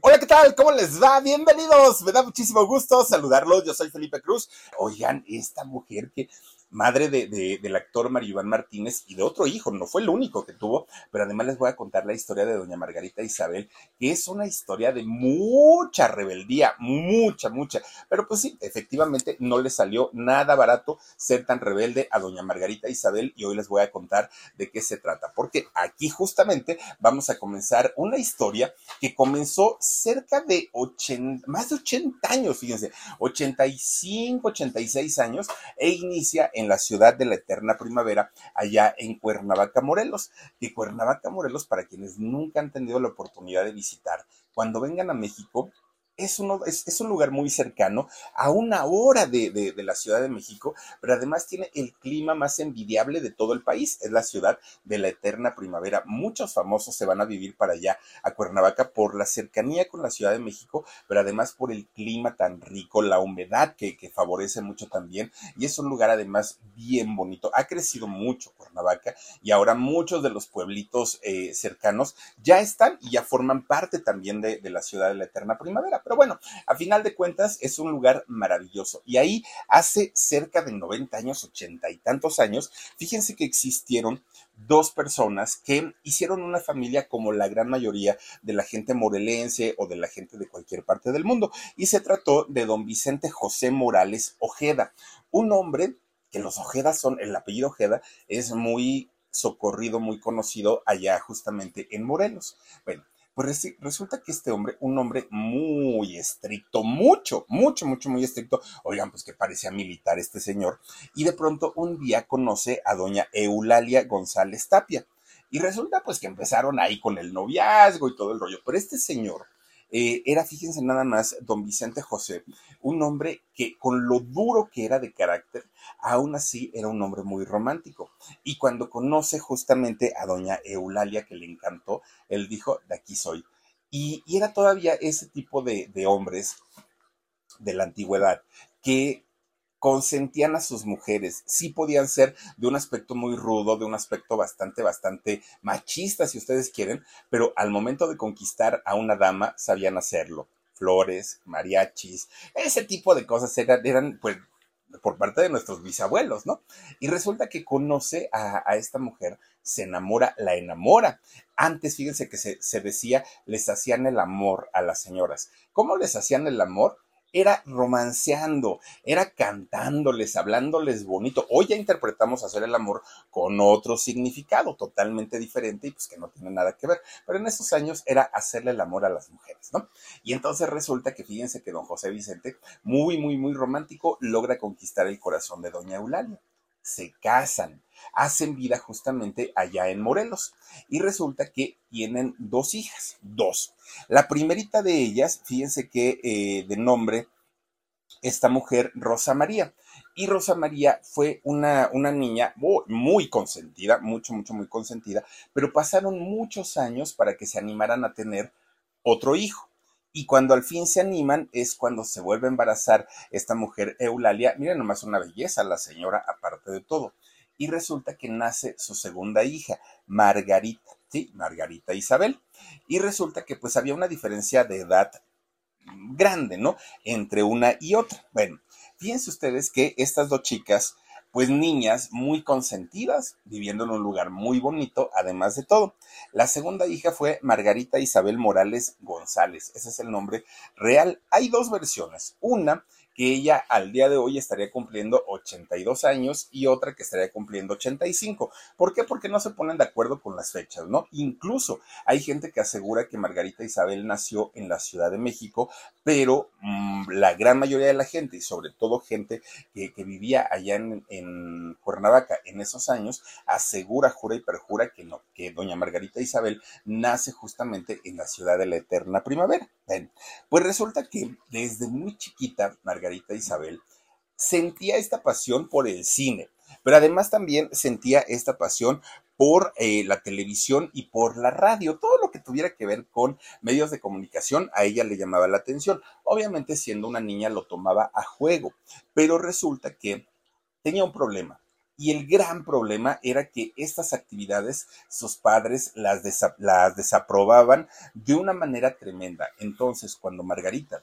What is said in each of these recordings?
Hola, ¿qué tal? ¿Cómo les va? Bienvenidos. Me da muchísimo gusto saludarlos. Yo soy Felipe Cruz. Oigan, esta mujer que madre de, del actor Mario Iván Martínez y de otro hijo, no fue el único que tuvo, pero además les voy a contar la historia de doña Margarita Isabel, que es una historia de mucha rebeldía, mucha, mucha, pero pues sí, efectivamente no le salió nada barato ser tan rebelde a doña Margarita Isabel y hoy les voy a contar de qué se trata, porque aquí justamente vamos a comenzar una historia que comenzó cerca de 80, más de 80 años, fíjense, 85, 86 años e inicia en la ciudad de la eterna primavera, allá en Cuernavaca, Morelos. Y Cuernavaca, Morelos, para quienes nunca han tenido la oportunidad de visitar, cuando vengan a México, es, uno, es, un lugar muy cercano, a una hora de, la Ciudad de México, pero además tiene el clima más envidiable de todo el país. Es la ciudad de la eterna primavera. Muchos famosos se van a vivir para allá, a Cuernavaca, por la cercanía con la Ciudad de México, pero además por el clima tan rico, la humedad que, favorece mucho también. Y es un lugar además bien bonito. Ha crecido mucho Cuernavaca y ahora muchos de los pueblitos eh, cercanos ya están y ya forman parte también de, de la ciudad de la eterna primavera pero bueno, a final de cuentas es un lugar maravilloso. Y ahí hace cerca de 90 años, 80 y tantos años, fíjense que existieron dos personas que hicieron una familia como la gran mayoría de la gente morelense o de la gente de cualquier parte del mundo. Y se trató de don Vicente José Morales Ojeda, un hombre que los Ojedas son, el apellido Ojeda es muy socorrido, muy conocido allá justamente en Morelos. Bueno, pues resulta que este hombre, un hombre muy estricto, mucho, mucho, mucho, muy estricto, oigan, pues que parecía militar este señor, y de pronto un día conoce a doña Eulalia González Tapia. Y resulta pues que empezaron ahí con el noviazgo y todo el rollo, pero este señor eh, era, fíjense nada más, don Vicente José, un hombre que con lo duro que era de carácter, aún así era un hombre muy romántico. Y cuando conoce justamente a doña Eulalia, que le encantó, él dijo, de aquí soy. Y, era todavía ese tipo de, de hombres de la antigüedad que consentían a sus mujeres. Sí podían ser de un aspecto muy rudo, de un aspecto bastante, bastante machista, si ustedes quieren, pero al momento de conquistar a una dama sabían hacerlo. Flores, mariachis, ese tipo de cosas eran, pues, por parte de nuestros bisabuelos, ¿no? Y resulta que conoce a, esta mujer, se enamora, la enamora. Antes, fíjense que se decía, les hacían el amor a las señoras. ¿Cómo les hacían el amor? Era romanceando, era cantándoles, hablándoles bonito. Hoy ya interpretamos hacer el amor con otro significado totalmente diferente y pues que no tiene nada que ver. Pero en esos años era hacerle el amor a las mujeres, ¿no? Y entonces resulta que fíjense que don José Vicente, muy, muy, muy romántico, logra conquistar el corazón de doña Eulalia. Se casan, hacen vida justamente allá en Morelos. Y resulta que tienen dos hijas, dos. La primerita de ellas, fíjense que eh, de nombre, esta mujer, Rosa María. Y Rosa María fue una, una niña muy consentida, mucho, mucho, muy consentida, pero pasaron muchos años para que se animaran a tener otro hijo. Y cuando al fin se animan es cuando se vuelve a embarazar esta mujer Eulalia. Miren nomás una belleza la señora, aparte de todo y resulta que nace su segunda hija, Margarita, ¿sí? Margarita Isabel. Y resulta que pues había una diferencia de edad grande, ¿no? Entre una y otra. Bueno, fíjense ustedes que estas dos chicas, pues niñas muy consentidas, viviendo en un lugar muy bonito, además de todo. La segunda hija fue Margarita Isabel Morales González, ese es el nombre real. Hay dos versiones. Una que ella al día de hoy estaría cumpliendo 82 años y otra que estaría cumpliendo 85. ¿Por qué? Porque no se ponen de acuerdo con las fechas, ¿no? Incluso hay gente que asegura que Margarita Isabel nació en la Ciudad de México, pero mmm, la gran mayoría de la gente, y sobre todo gente que, vivía allá en, en, Cuernavaca en esos años, asegura, jura y perjura que no, que doña Margarita Isabel nace justamente en la ciudad de la eterna primavera. Pues resulta que desde muy chiquita, Margarita Isabel sentía esta pasión por el cine, pero además también sentía esta pasión por eh, la televisión y por la radio. Todo lo que tuviera que ver con medios de comunicación a ella le llamaba la atención. Obviamente siendo una niña lo tomaba a juego, pero resulta que tenía un problema. Y el gran problema era que estas actividades sus padres las desaprobaban de una manera tremenda. Entonces, cuando Margarita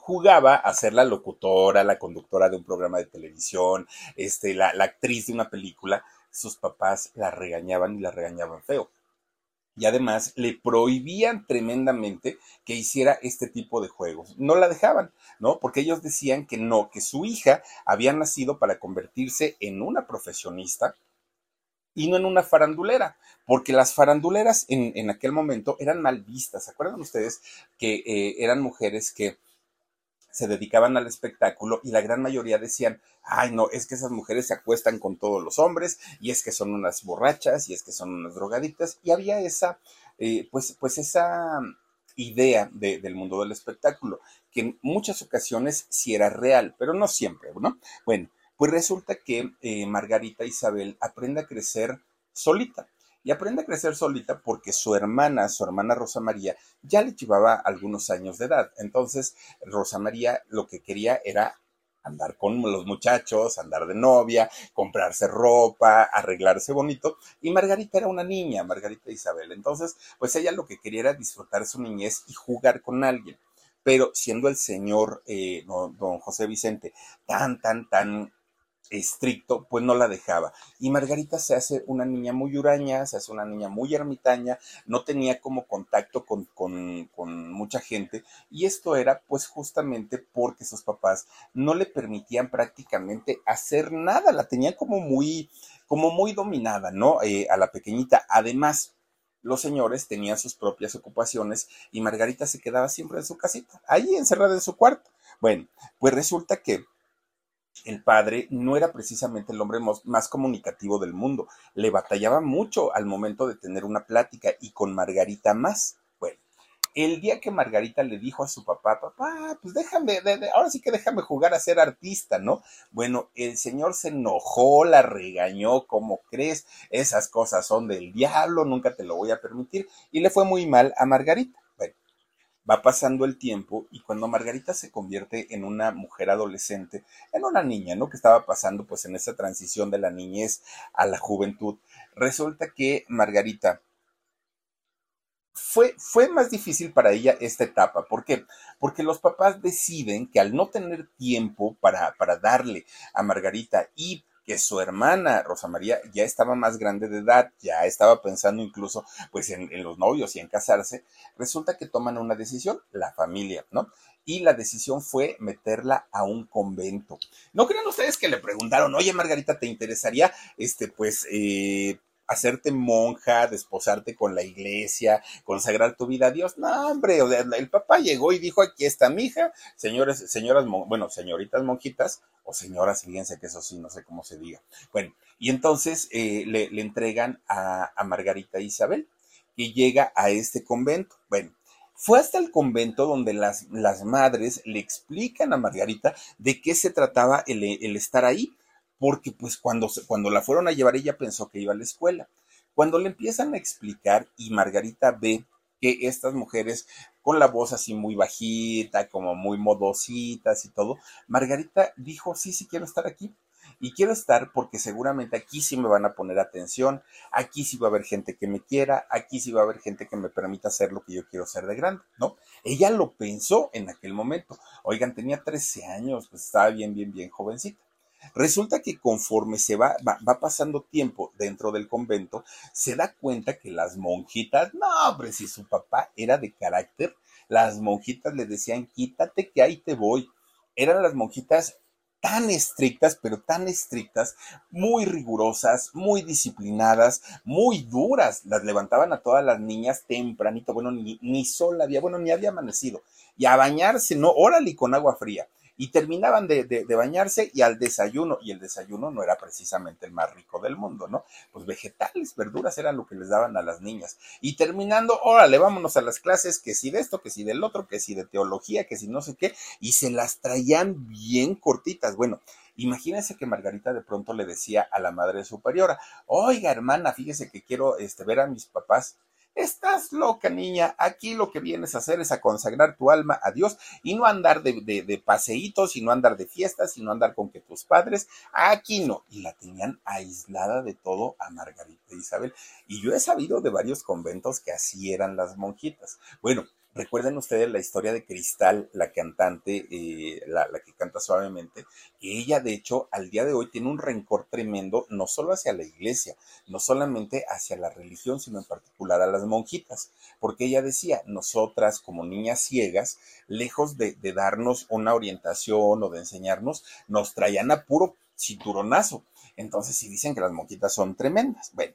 jugaba a ser la locutora, la conductora de un programa de televisión, este, la, actriz de una película, sus papás la regañaban y la regañaban feo. Y además le prohibían tremendamente que hiciera este tipo de juegos. No la dejaban, ¿no? Porque ellos decían que no, que su hija había nacido para convertirse en una profesionista y no en una farandulera, porque las faranduleras en, en aquel momento eran mal vistas. ¿Se acuerdan ustedes que eh, eran mujeres que se dedicaban al espectáculo y la gran mayoría decían, ay no, es que esas mujeres se acuestan con todos los hombres y es que son unas borrachas y es que son unas drogaditas y había esa, eh, pues, pues esa idea de, del mundo del espectáculo, que en muchas ocasiones sí era real, pero no siempre, ¿no? Bueno, pues resulta que eh, Margarita Isabel aprende a crecer solita y aprende a crecer solita porque su hermana, su hermana Rosa María, ya le llevaba algunos años de edad. Entonces, Rosa María lo que quería era andar con los muchachos, andar de novia, comprarse ropa, arreglarse bonito. Y Margarita era una niña, Margarita Isabel. Entonces, pues ella lo que quería era disfrutar su niñez y jugar con alguien. Pero siendo el señor eh, don José Vicente tan, tan, tan estricto, pues no la dejaba. Y Margarita se hace una niña muy huraña, se hace una niña muy ermitaña, no tenía como contacto con, con, con, mucha gente. Y esto era pues justamente porque sus papás no le permitían prácticamente hacer nada, la tenían como muy, como muy dominada, ¿no? Eh, a la pequeñita. Además, los señores tenían sus propias ocupaciones y Margarita se quedaba siempre en su casita, ahí encerrada en su cuarto. Bueno, pues resulta que el padre no era precisamente el hombre más comunicativo del mundo. Le batallaba mucho al momento de tener una plática y con Margarita más. Bueno, el día que Margarita le dijo a su papá, papá, pues déjame, ahora sí que déjame jugar a ser artista, ¿no? Bueno, el señor se enojó, la regañó, ¿cómo crees? Esas cosas son del diablo, nunca te lo voy a permitir. Y le fue muy mal a Margarita. Va pasando el tiempo y cuando Margarita se convierte en una mujer adolescente, en una niña, ¿no? Que estaba pasando pues en esa transición de la niñez a la juventud, resulta que Margarita fue, fue más difícil para ella esta etapa. ¿Por qué? Porque los papás deciden que al no tener tiempo para, para darle a Margarita y que su hermana Rosa María ya estaba más grande de edad, ya estaba pensando incluso pues en, en, los novios y en casarse, resulta que toman una decisión, la familia, ¿no? Y la decisión fue meterla a un convento. ¿No creen ustedes que le preguntaron, oye Margarita, ¿te interesaría este pues eh, hacerte monja, desposarte con la iglesia, consagrar tu vida a Dios. No, hombre, o sea, el papá llegó y dijo, aquí está mi hija, señores, señoras, bueno, señoritas monjitas, o señoras, fíjense que eso sí, no sé cómo se diga. Bueno, y entonces eh, le, entregan a, a Margarita Isabel, que llega a este convento. Bueno, fue hasta el convento donde las, las madres le explican a Margarita de qué se trataba el, el estar ahí porque pues cuando, cuando la fueron a llevar ella pensó que iba a la escuela. Cuando le empiezan a explicar y Margarita ve que estas mujeres con la voz así muy bajita, como muy modositas y todo, Margarita dijo, sí, sí quiero estar aquí. Y quiero estar porque seguramente aquí sí me van a poner atención, aquí sí va a haber gente que me quiera, aquí sí va a haber gente que me permita hacer lo que yo quiero ser de grande, ¿no? Ella lo pensó en aquel momento. Oigan, tenía 13 años, pues estaba bien, bien, bien jovencita. Resulta que conforme se va, va, pasando tiempo dentro del convento, se da cuenta que las monjitas, no, hombre, si su papá era de carácter, las monjitas le decían, quítate que ahí te voy. eran las monjitas tan estrictas, pero tan estrictas, muy rigurosas, muy disciplinadas, muy duras. Las levantaban a todas las niñas tempranito, bueno, ni, ni sol había, bueno, ni había amanecido. Y a bañarse, no, órale, con agua fría y terminaban de, bañarse y al desayuno, y el desayuno no era precisamente el más rico del mundo, ¿no? Pues vegetales, verduras eran lo que les daban a las niñas. Y terminando, órale, vámonos a las clases, que si de esto, que si del otro, que si de teología, que si no sé qué, y se las traían bien cortitas. Bueno, Imagínense que Margarita de pronto le decía a la madre superiora, oiga hermana, fíjese que quiero este, ver a mis papás. Estás loca, niña. Aquí lo que vienes a hacer es a consagrar tu alma a Dios y no andar de, de, paseitos y no andar de fiestas y no andar con que tus padres. Aquí no. Y la tenían aislada de todo a Margarita Isabel. Y yo he sabido de varios conventos que así eran las monjitas. Bueno, Recuerden ustedes la historia de Cristal, la cantante, eh, la, que canta suavemente, que ella de hecho al día de hoy tiene un rencor tremendo, no solo hacia la iglesia, no solamente hacia la religión, sino en particular a las monjitas, porque ella decía, nosotras como niñas ciegas, lejos de, de darnos una orientación o de enseñarnos, nos traían a puro cinturonazo. Entonces, si dicen que las monjitas son tremendas, bueno,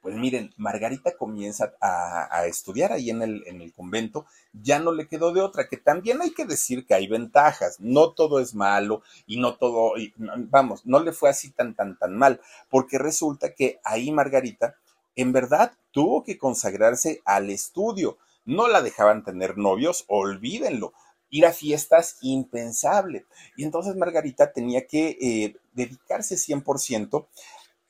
Pues miren, Margarita comienza a, estudiar ahí en el, en el, convento, ya no le quedó de otra, que también hay que decir que hay ventajas, no todo es malo y no todo, vamos, no le fue así tan, tan, tan mal, porque resulta que ahí Margarita en verdad tuvo que consagrarse al estudio, no la dejaban tener novios, olvídenlo, ir a fiestas impensable. Y entonces Margarita tenía que eh, dedicarse 100%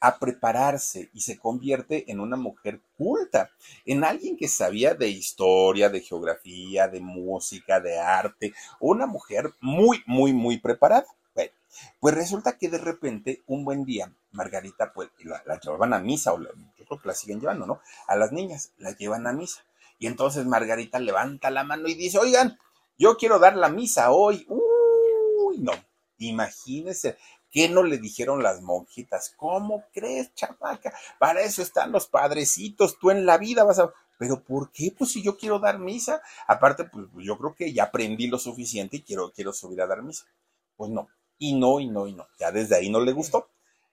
a prepararse y se convierte en una mujer culta, en alguien que sabía de historia, de geografía, de música, de arte, una mujer muy, muy, muy preparada. Pues resulta que de repente, un buen día, Margarita, pues la, llevaban a misa, o yo creo que la siguen llevando, ¿no? A las niñas, la llevan a misa. Y entonces Margarita levanta la mano y dice, oigan, yo quiero dar la misa hoy. Uy, no, imagínense, ¿Qué no le dijeron las monjitas? ¿Cómo crees, chamaca? Para eso están los padrecitos, tú en la vida vas a... Pero ¿por qué? Pues si yo quiero dar misa. Aparte, pues yo creo que ya aprendí lo suficiente y quiero, quiero subir a dar misa. Pues no, y no, y no, y no. Ya desde ahí no le gustó,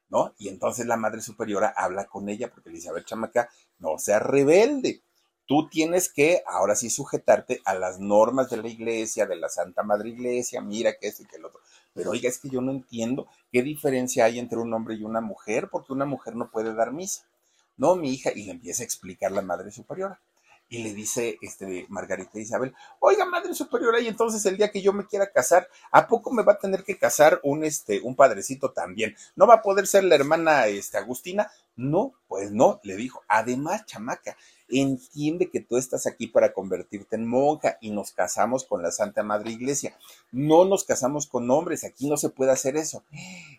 ¿no? Y entonces la Madre Superiora habla con ella porque le dice, a ver, chamaca, no seas rebelde. Tú tienes que ahora sí sujetarte a las normas de la iglesia, de la Santa Madre Iglesia, mira que esto y que el otro. Pero oiga, es que yo no entiendo qué diferencia hay entre un hombre y una mujer, porque una mujer no puede dar misa. No, mi hija, y le empieza a explicar la Madre Superiora y le dice este Margarita Isabel, oiga, madre superiora, y entonces el día que yo me quiera casar, ¿a poco me va a tener que casar un este un padrecito también? ¿No va a poder ser la hermana este Agustina? No, pues no, le dijo. Además, chamaca, entiende que tú estás aquí para convertirte en monja y nos casamos con la Santa Madre Iglesia. No nos casamos con hombres, aquí no se puede hacer eso.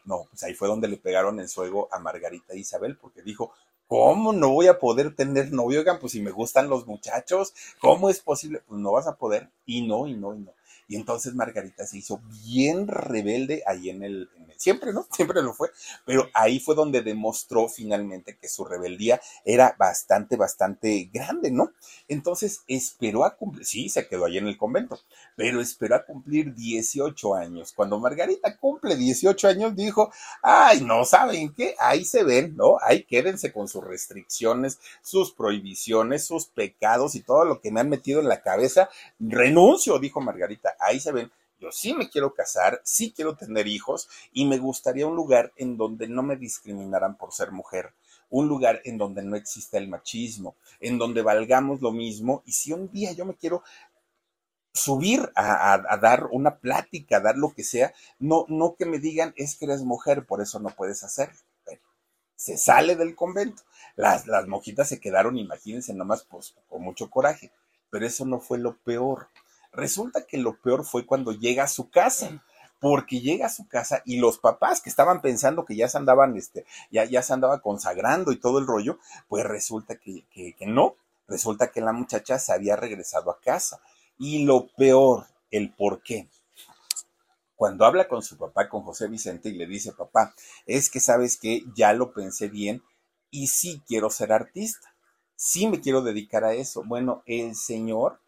No, pues ahí fue donde le pegaron el suego a Margarita Isabel, porque dijo, ¿Cómo no voy a poder tener novio? Oigan, pues si me gustan los muchachos, ¿cómo es posible? Pues no vas a poder. Y no, y no, y no. Y entonces Margarita se hizo bien rebelde ahí en el, siempre, ¿no? Siempre lo fue, pero ahí fue donde demostró finalmente que su rebeldía era bastante, bastante grande, ¿no? Entonces esperó a cumplir, sí, se quedó ahí en el convento, pero esperó a cumplir 18 años. Cuando Margarita cumple 18 años, dijo, ay, no saben qué, ahí se ven, ¿no? Ahí quédense con sus restricciones, sus prohibiciones, sus pecados y todo lo que me han metido en la cabeza. Renuncio, dijo Margarita, ahí se ven yo sí me quiero casar, sí quiero tener hijos y me gustaría un lugar en donde no me discriminaran por ser mujer, un lugar en donde no exista el machismo, en donde valgamos lo mismo y si un día yo me quiero subir a, dar una plática, a dar lo que sea, no, no que me digan es que eres mujer, por eso no puedes hacerlo. se sale del convento. Las, las monjitas se quedaron, imagínense, nomás pues, con mucho coraje. Pero eso no fue lo peor Resulta que lo peor fue cuando llega a su casa porque llega a su casa y los papás que estaban pensando que ya se andaban, este, ya, ya se andaba consagrando y todo el rollo, pues resulta que, que, que no, resulta que la muchacha se había regresado a casa. Y lo peor, el por qué. Cuando habla con su papá, con José Vicente, y le dice, papá, es que sabes que ya lo pensé bien y sí quiero ser artista, sí me quiero dedicar a eso. Bueno, el señor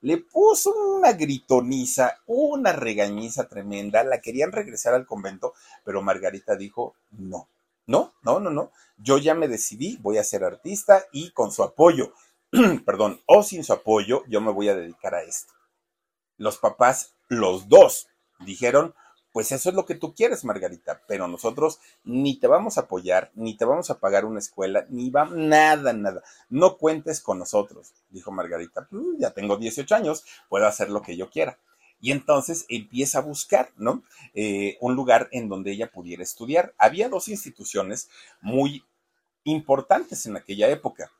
le puso una gritoniza, una regañiza tremenda, la querían regresar al convento, pero Margarita dijo, no, no, no, no, no, yo ya me decidí, voy a ser artista y con su apoyo, perdón, o sin su apoyo, yo me voy a dedicar a esto. Los papás, los dos, dijeron, pues eso es lo que tú quieres, Margarita, pero nosotros ni te vamos a apoyar, ni te vamos a pagar una escuela, ni va nada, nada. No cuentes con nosotros, dijo Margarita. Pues, ya tengo 18 años, puedo hacer lo que yo quiera. Y entonces empieza a buscar, ¿no? Eh, un lugar en donde ella pudiera estudiar. Había dos instituciones muy importantes en aquella época.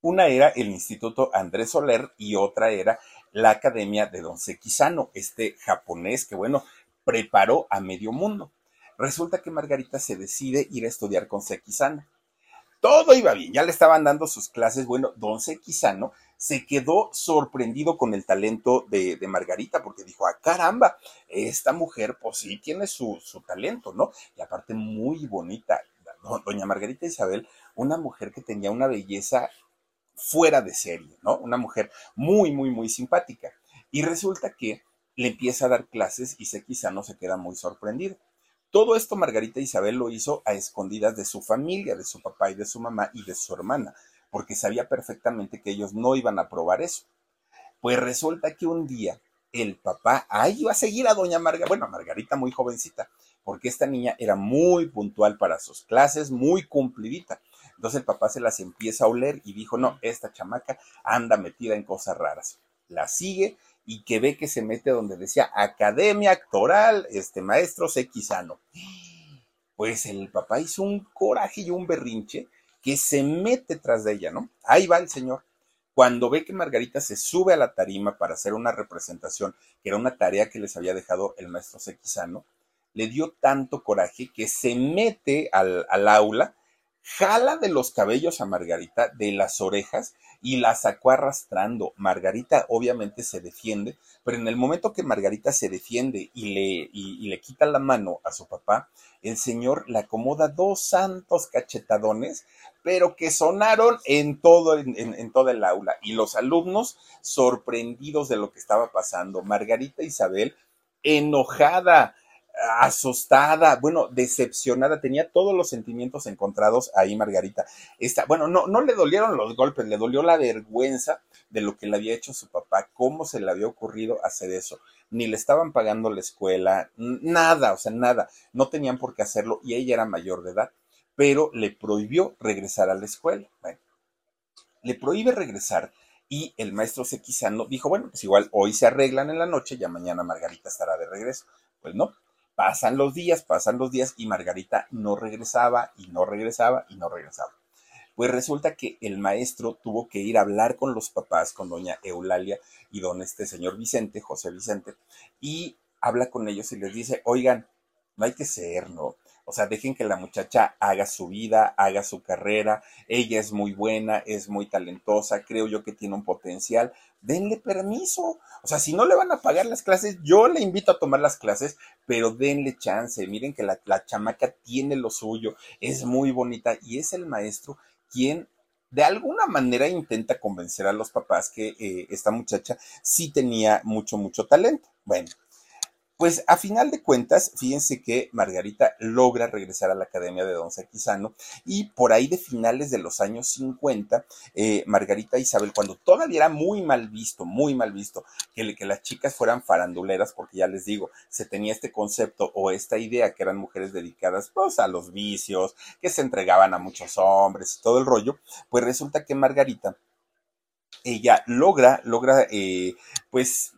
Una era el Instituto Andrés Soler y otra era la Academia de Don Sekizano, este japonés que, bueno, preparó a medio mundo. Resulta que Margarita se decide ir a estudiar con Sequizano. Todo iba bien, ya le estaban dando sus clases. Bueno, don Sequizano se quedó sorprendido con el talento de, Margarita, porque dijo, ah, caramba, esta mujer, pues sí, tiene su, su talento, ¿no? Y aparte, muy bonita. Doña Margarita Isabel, una mujer que tenía una belleza fuera de serie, ¿no? Una mujer muy, muy, muy simpática. Y resulta que le empieza a dar clases y no se queda muy sorprendido. Todo esto Margarita Isabel lo hizo a escondidas de su familia, de su papá y de su mamá y de su hermana, porque sabía perfectamente que ellos no iban a probar eso. Pues resulta que un día el papá, ahí iba a seguir a doña Margarita, bueno, Margarita muy jovencita, porque esta niña era muy puntual para sus clases, muy cumplidita. Entonces el papá se las empieza a oler y dijo, no, esta chamaca anda metida en cosas raras. La sigue y que ve que se mete donde decía Academia Actoral, este maestro Sequizano. Pues el papá hizo un coraje y un berrinche que se mete tras de ella, ¿no? Ahí va el señor. Cuando ve que Margarita se sube a la tarima para hacer una representación, que era una tarea que les había dejado el maestro Sequizano, le dio tanto coraje que se mete al, al aula jala de los cabellos a Margarita, de las orejas, y la sacó arrastrando. Margarita obviamente se defiende, pero en el momento que Margarita se defiende y le, y, le quita la mano a su papá, el señor le acomoda dos santos cachetadones, pero que sonaron en todo, en, el aula. Y los alumnos sorprendidos de lo que estaba pasando. Margarita Isabel enojada, asustada, bueno, decepcionada, tenía todos los sentimientos encontrados ahí Margarita. Esta, bueno, no, no le dolieron los golpes, le dolió la vergüenza de lo que le había hecho su papá, cómo se le había ocurrido hacer eso. Ni le estaban pagando la escuela, nada, o sea, nada, no tenían por qué hacerlo y ella era mayor de edad, pero le prohibió regresar a la escuela. Bueno, le prohíbe regresar y el maestro Sequizano dijo, bueno, pues igual hoy se arreglan en la noche, ya mañana Margarita estará de regreso. Pues no, Pasan los días, pasan los días y Margarita no regresaba y no regresaba y no regresaba. Pues resulta que el maestro tuvo que ir a hablar con los papás, con doña Eulalia y don este señor Vicente, José Vicente, y habla con ellos y les dice, oigan, no hay que ser, ¿no? O sea, dejen que la muchacha haga su vida, haga su carrera. Ella es muy buena, es muy talentosa, creo yo que tiene un potencial. Denle permiso. O sea, si no le van a pagar las clases, yo le invito a tomar las clases, pero denle chance. Miren que la, chamaca tiene lo suyo, es muy bonita y es el maestro quien de alguna manera intenta convencer a los papás que eh, esta muchacha sí tenía mucho, mucho talento. Bueno, pues a final de cuentas, fíjense que Margarita logra regresar a la Academia de Don Saquizano y por ahí de finales de los años 50, eh, Margarita Isabel, cuando todavía era muy mal visto, muy mal visto, que, las chicas fueran faranduleras, porque ya les digo, se tenía este concepto o esta idea que eran mujeres dedicadas pues a los vicios, que se entregaban a muchos hombres y todo el rollo, pues resulta que Margarita ella logra, logra, eh, pues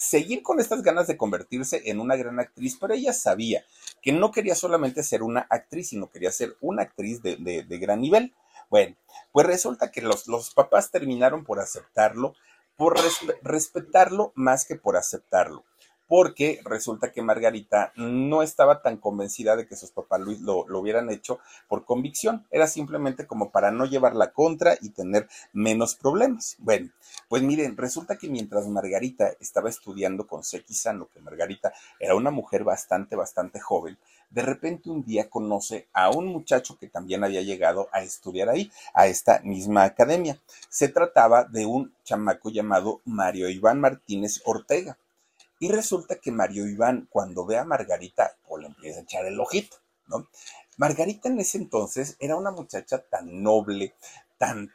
seguir con estas ganas de convertirse en una gran actriz, pero ella sabía que no quería solamente ser una actriz, sino quería ser una actriz de, gran nivel. Bueno, pues resulta que los, los papás terminaron por aceptarlo por respetarlo más que por aceptarlo porque resulta que Margarita no estaba tan convencida de que sus papás Luis lo, hubieran hecho por convicción, era simplemente como para no llevarla contra y tener menos problemas. Bueno, pues miren, resulta que mientras Margarita estaba estudiando con Sano, que Margarita era una mujer bastante, bastante joven, de repente un día conoce a un muchacho que también había llegado a estudiar ahí, a esta misma academia. Se trataba de un chamaco llamado Mario Iván Martínez Ortega. Y resulta que Mario Iván, cuando ve a Margarita, pues le empieza a echar el ojito, ¿no? Margarita en ese entonces era una muchacha tan noble, tan,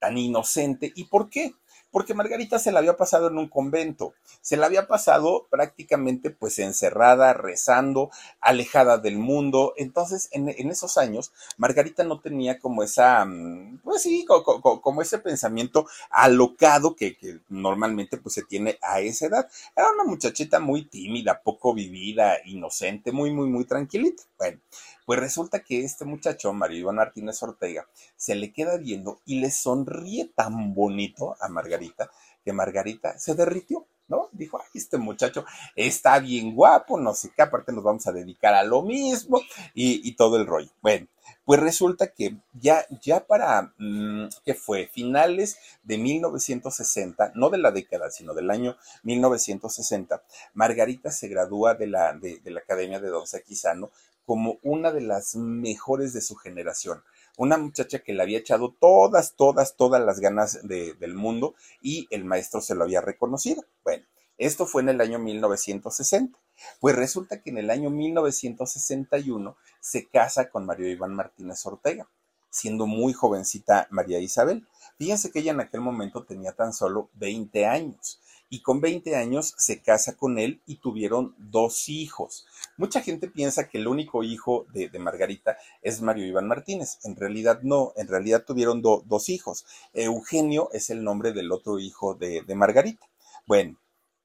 tan inocente. ¿Y por qué? Porque Margarita se la había pasado en un convento, se la había pasado prácticamente pues encerrada, rezando, alejada del mundo. Entonces, en, esos años, Margarita no tenía como esa, mm, pues sí, como, ese pensamiento alocado que, que, normalmente pues se tiene a esa edad. Era una muchachita muy tímida, poco vivida, inocente, muy, muy, muy tranquilita. Bueno, pues resulta que este muchacho, Mario Iván Martínez Ortega, se le queda viendo y le sonríe tan bonito a Margarita que Margarita se derritió. ¿no? Dijo, ay, este muchacho está bien guapo, no sé qué, aparte nos vamos a dedicar a lo mismo y, todo el rollo. Bueno, pues resulta que ya, ya para, mm, ¿qué fue? Finales de 1960, no de la década, sino del año 1960, Margarita se gradúa de la, de, la Academia de Don Saquizano como una de las mejores de su generación. Una muchacha que le había echado todas, todas, todas las ganas del mundo y el maestro se lo había reconocido. Bueno, esto fue en el año 1960. Pues resulta que en el año 1961 se casa con Mario Iván Martínez Ortega, siendo muy jovencita María Isabel. Fíjense que ella en aquel momento tenía tan solo 20 años y con 20 años se casa con él y tuvieron dos hijos. Mucha gente piensa que el único hijo de, Margarita es Mario Iván Martínez. En realidad no, en realidad tuvieron dos hijos. Eugenio es el nombre del otro hijo de, de Margarita. Bueno,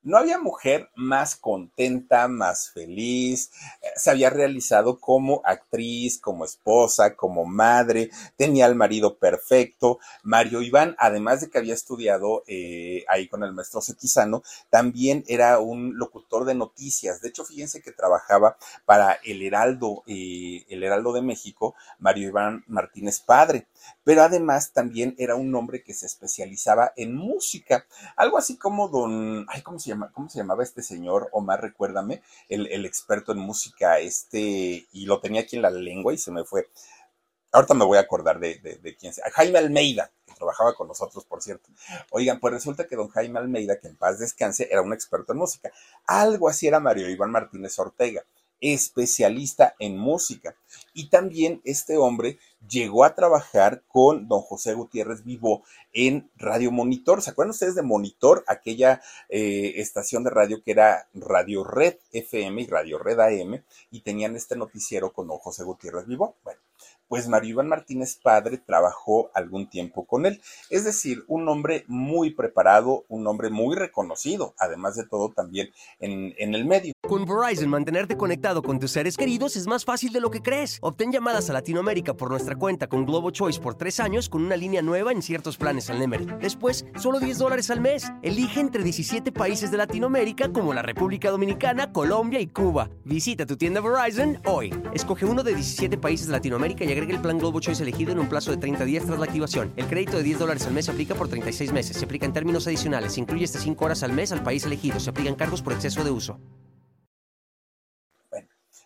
no había mujer más contenta, más feliz. Eh, se había realizado como actriz, como esposa, como madre. Tenía al marido perfecto. Mario Iván, además de que había estudiado eh, ahí con el maestro Sequizano, también era un locutor de noticias. De hecho, fíjense que trabajaba para el Heraldo, eh, el Heraldo de México, Mario Iván Martínez Padre. Pero además también era un hombre que se especializaba en música. Algo así como don, ay, ¿cómo se ¿cómo se llamaba este señor? Omar, recuérdame, el, experto en música, este, y lo tenía aquí en la lengua y se me fue. Ahorita me voy a acordar de, de, quién sea. Jaime Almeida, que trabajaba con nosotros, por cierto. Oigan, pues resulta que don Jaime Almeida, que en paz descanse, era un experto en música. Algo así era Mario Iván Martínez Ortega especialista en música. Y también este hombre llegó a trabajar con don José Gutiérrez Vivo en Radio Monitor. ¿Se acuerdan ustedes de Monitor? Aquella eh, estación de radio que era Radio Red FM y Radio Red AM y tenían este noticiero con don José Gutiérrez Vivo. Bueno, pues Mario Iván Martínez padre trabajó algún tiempo con él. Es decir, un hombre muy preparado, un hombre muy reconocido, además de todo también en, en el medio. Con Verizon, mantenerte conectado con tus seres queridos es más fácil de lo que crees. Obtén llamadas a Latinoamérica por nuestra cuenta con Globo Choice por tres años con una línea nueva en ciertos planes al Nemery. Después, solo 10 dólares al mes. Elige entre 17 países de Latinoamérica como la República Dominicana, Colombia y Cuba. Visita tu tienda Verizon hoy. Escoge uno de 17 países de Latinoamérica y agrega el plan Globo Choice elegido en un plazo de 30 días tras la activación. El crédito de 10 dólares al mes se aplica por 36 meses. Se aplica en términos adicionales. Se incluye hasta 5 horas al mes al país elegido. Se aplican cargos por exceso de uso.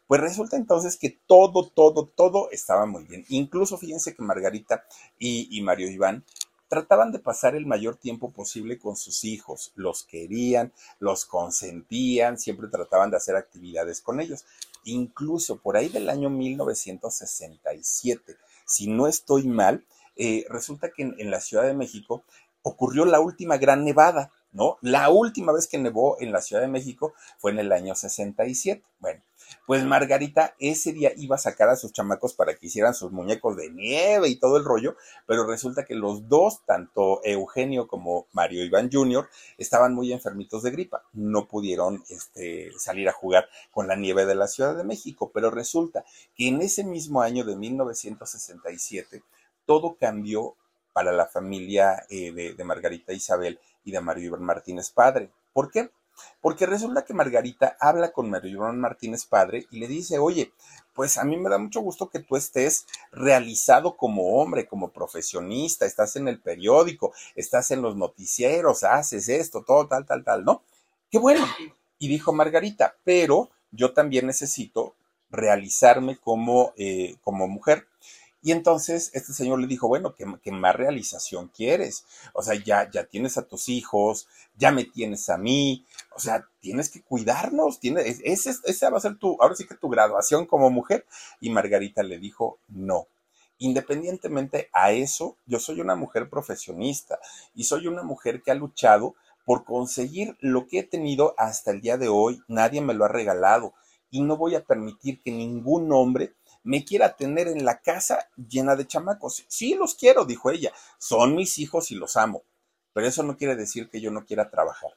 Pues resulta entonces que todo, todo, todo estaba muy bien. Incluso fíjense que Margarita y, Mario Iván trataban de pasar el mayor tiempo posible con sus hijos, los querían, los consentían, siempre trataban de hacer actividades con ellos. Incluso por ahí del año 1967, si no estoy mal, eh, resulta que en, la Ciudad de México ocurrió la última gran nevada, ¿no? La última vez que nevó en la Ciudad de México fue en el año 67. Bueno, pues Margarita ese día iba a sacar a sus chamacos para que hicieran sus muñecos de nieve y todo el rollo, pero resulta que los dos, tanto Eugenio como Mario Iván Jr., estaban muy enfermitos de gripa. No pudieron este, salir a jugar con la nieve de la Ciudad de México, pero resulta que en ese mismo año de 1967 todo cambió para la familia eh, de, Margarita Isabel y de Mario Iván Martínez padre. ¿Por qué? Porque resulta que Margarita habla con Mario Iván Martínez padre y le dice, oye, pues a mí me da mucho gusto que tú estés realizado como hombre, como profesionista, estás en el periódico, estás en los noticieros, haces esto, todo tal, tal, tal, ¿no? Qué bueno. Y dijo Margarita, pero yo también necesito realizarme como, eh, como mujer. Y entonces este señor le dijo, bueno, ¿qué, más realización quieres? O sea, ya, ya tienes a tus hijos, ya me tienes a mí, o sea, tienes que cuidarnos, tienes, ese, esa va a ser tu, ahora sí que tu graduación como mujer. Y Margarita le dijo, no. Independientemente a eso, yo soy una mujer profesionista y soy una mujer que ha luchado por conseguir lo que he tenido hasta el día de hoy. Nadie me lo ha regalado y no voy a permitir que ningún hombre me quiera tener en la casa llena de chamacos. Sí, los quiero, dijo ella. Son mis hijos y los amo. Pero eso no quiere decir que yo no quiera trabajar.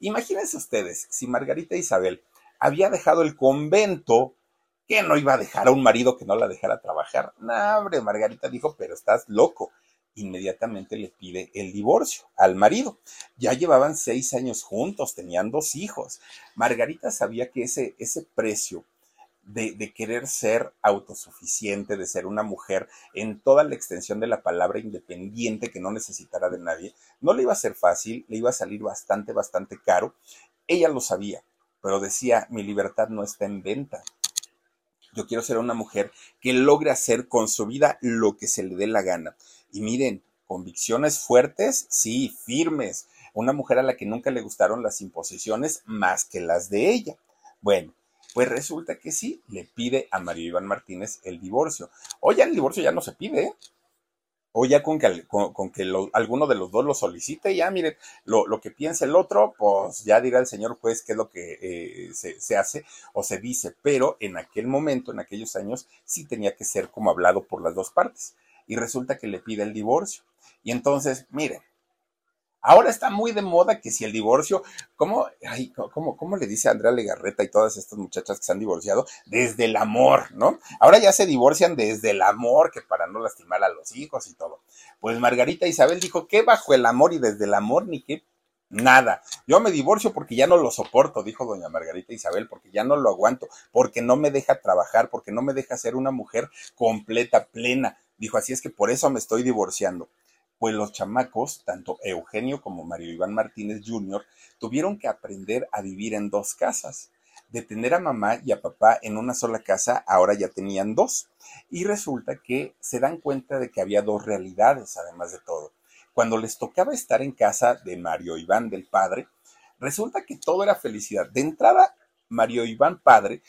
Imagínense ustedes, si Margarita Isabel había dejado el convento, que no iba a dejar a un marido que no la dejara trabajar. No, hombre, Margarita dijo, pero estás loco. Inmediatamente le pide el divorcio al marido. Ya llevaban seis años juntos, tenían dos hijos. Margarita sabía que ese, ese precio de, querer ser autosuficiente, de ser una mujer en toda la extensión de la palabra independiente, que no necesitara de nadie, no le iba a ser fácil, le iba a salir bastante, bastante caro. Ella lo sabía, pero decía, mi libertad no está en venta. Yo quiero ser una mujer que logre hacer con su vida lo que se le dé la gana. Y miren, convicciones fuertes, sí, firmes. Una mujer a la que nunca le gustaron las imposiciones más que las de ella. Bueno, pues resulta que sí, le pide a Mario Iván Martínez el divorcio. O ya el divorcio ya no se pide, ¿eh? o ya con que, con, que alguno de los dos lo solicite, ya miren, lo, lo, que piensa el otro, pues ya dirá el señor juez qué es lo que eh, se, se, hace o se dice, pero en aquel momento, en aquellos años, sí tenía que ser como hablado por las dos partes. Y resulta que le pide el divorcio. Y entonces, miren, Ahora está muy de moda que si el divorcio, ¿cómo, ay, cómo, cómo le dice Andrea Legarreta y todas estas muchachas que se han divorciado? Desde el amor, ¿no? Ahora ya se divorcian desde el amor, que para no lastimar a los hijos y todo. Pues Margarita Isabel dijo que bajo el amor y desde el amor ni qué nada. Yo me divorcio porque ya no lo soporto, dijo doña Margarita Isabel, porque ya no lo aguanto, porque no me deja trabajar, porque no me deja ser una mujer completa, plena. Dijo, así es que por eso me estoy divorciando pues los chamacos, tanto Eugenio como Mario Iván Martínez Jr., tuvieron que aprender a vivir en dos casas. De tener a mamá y a papá en una sola casa, ahora ya tenían dos. Y resulta que se dan cuenta de que había dos realidades, además de todo. Cuando les tocaba estar en casa de Mario Iván del padre, resulta que todo era felicidad. De entrada, Mario Iván padre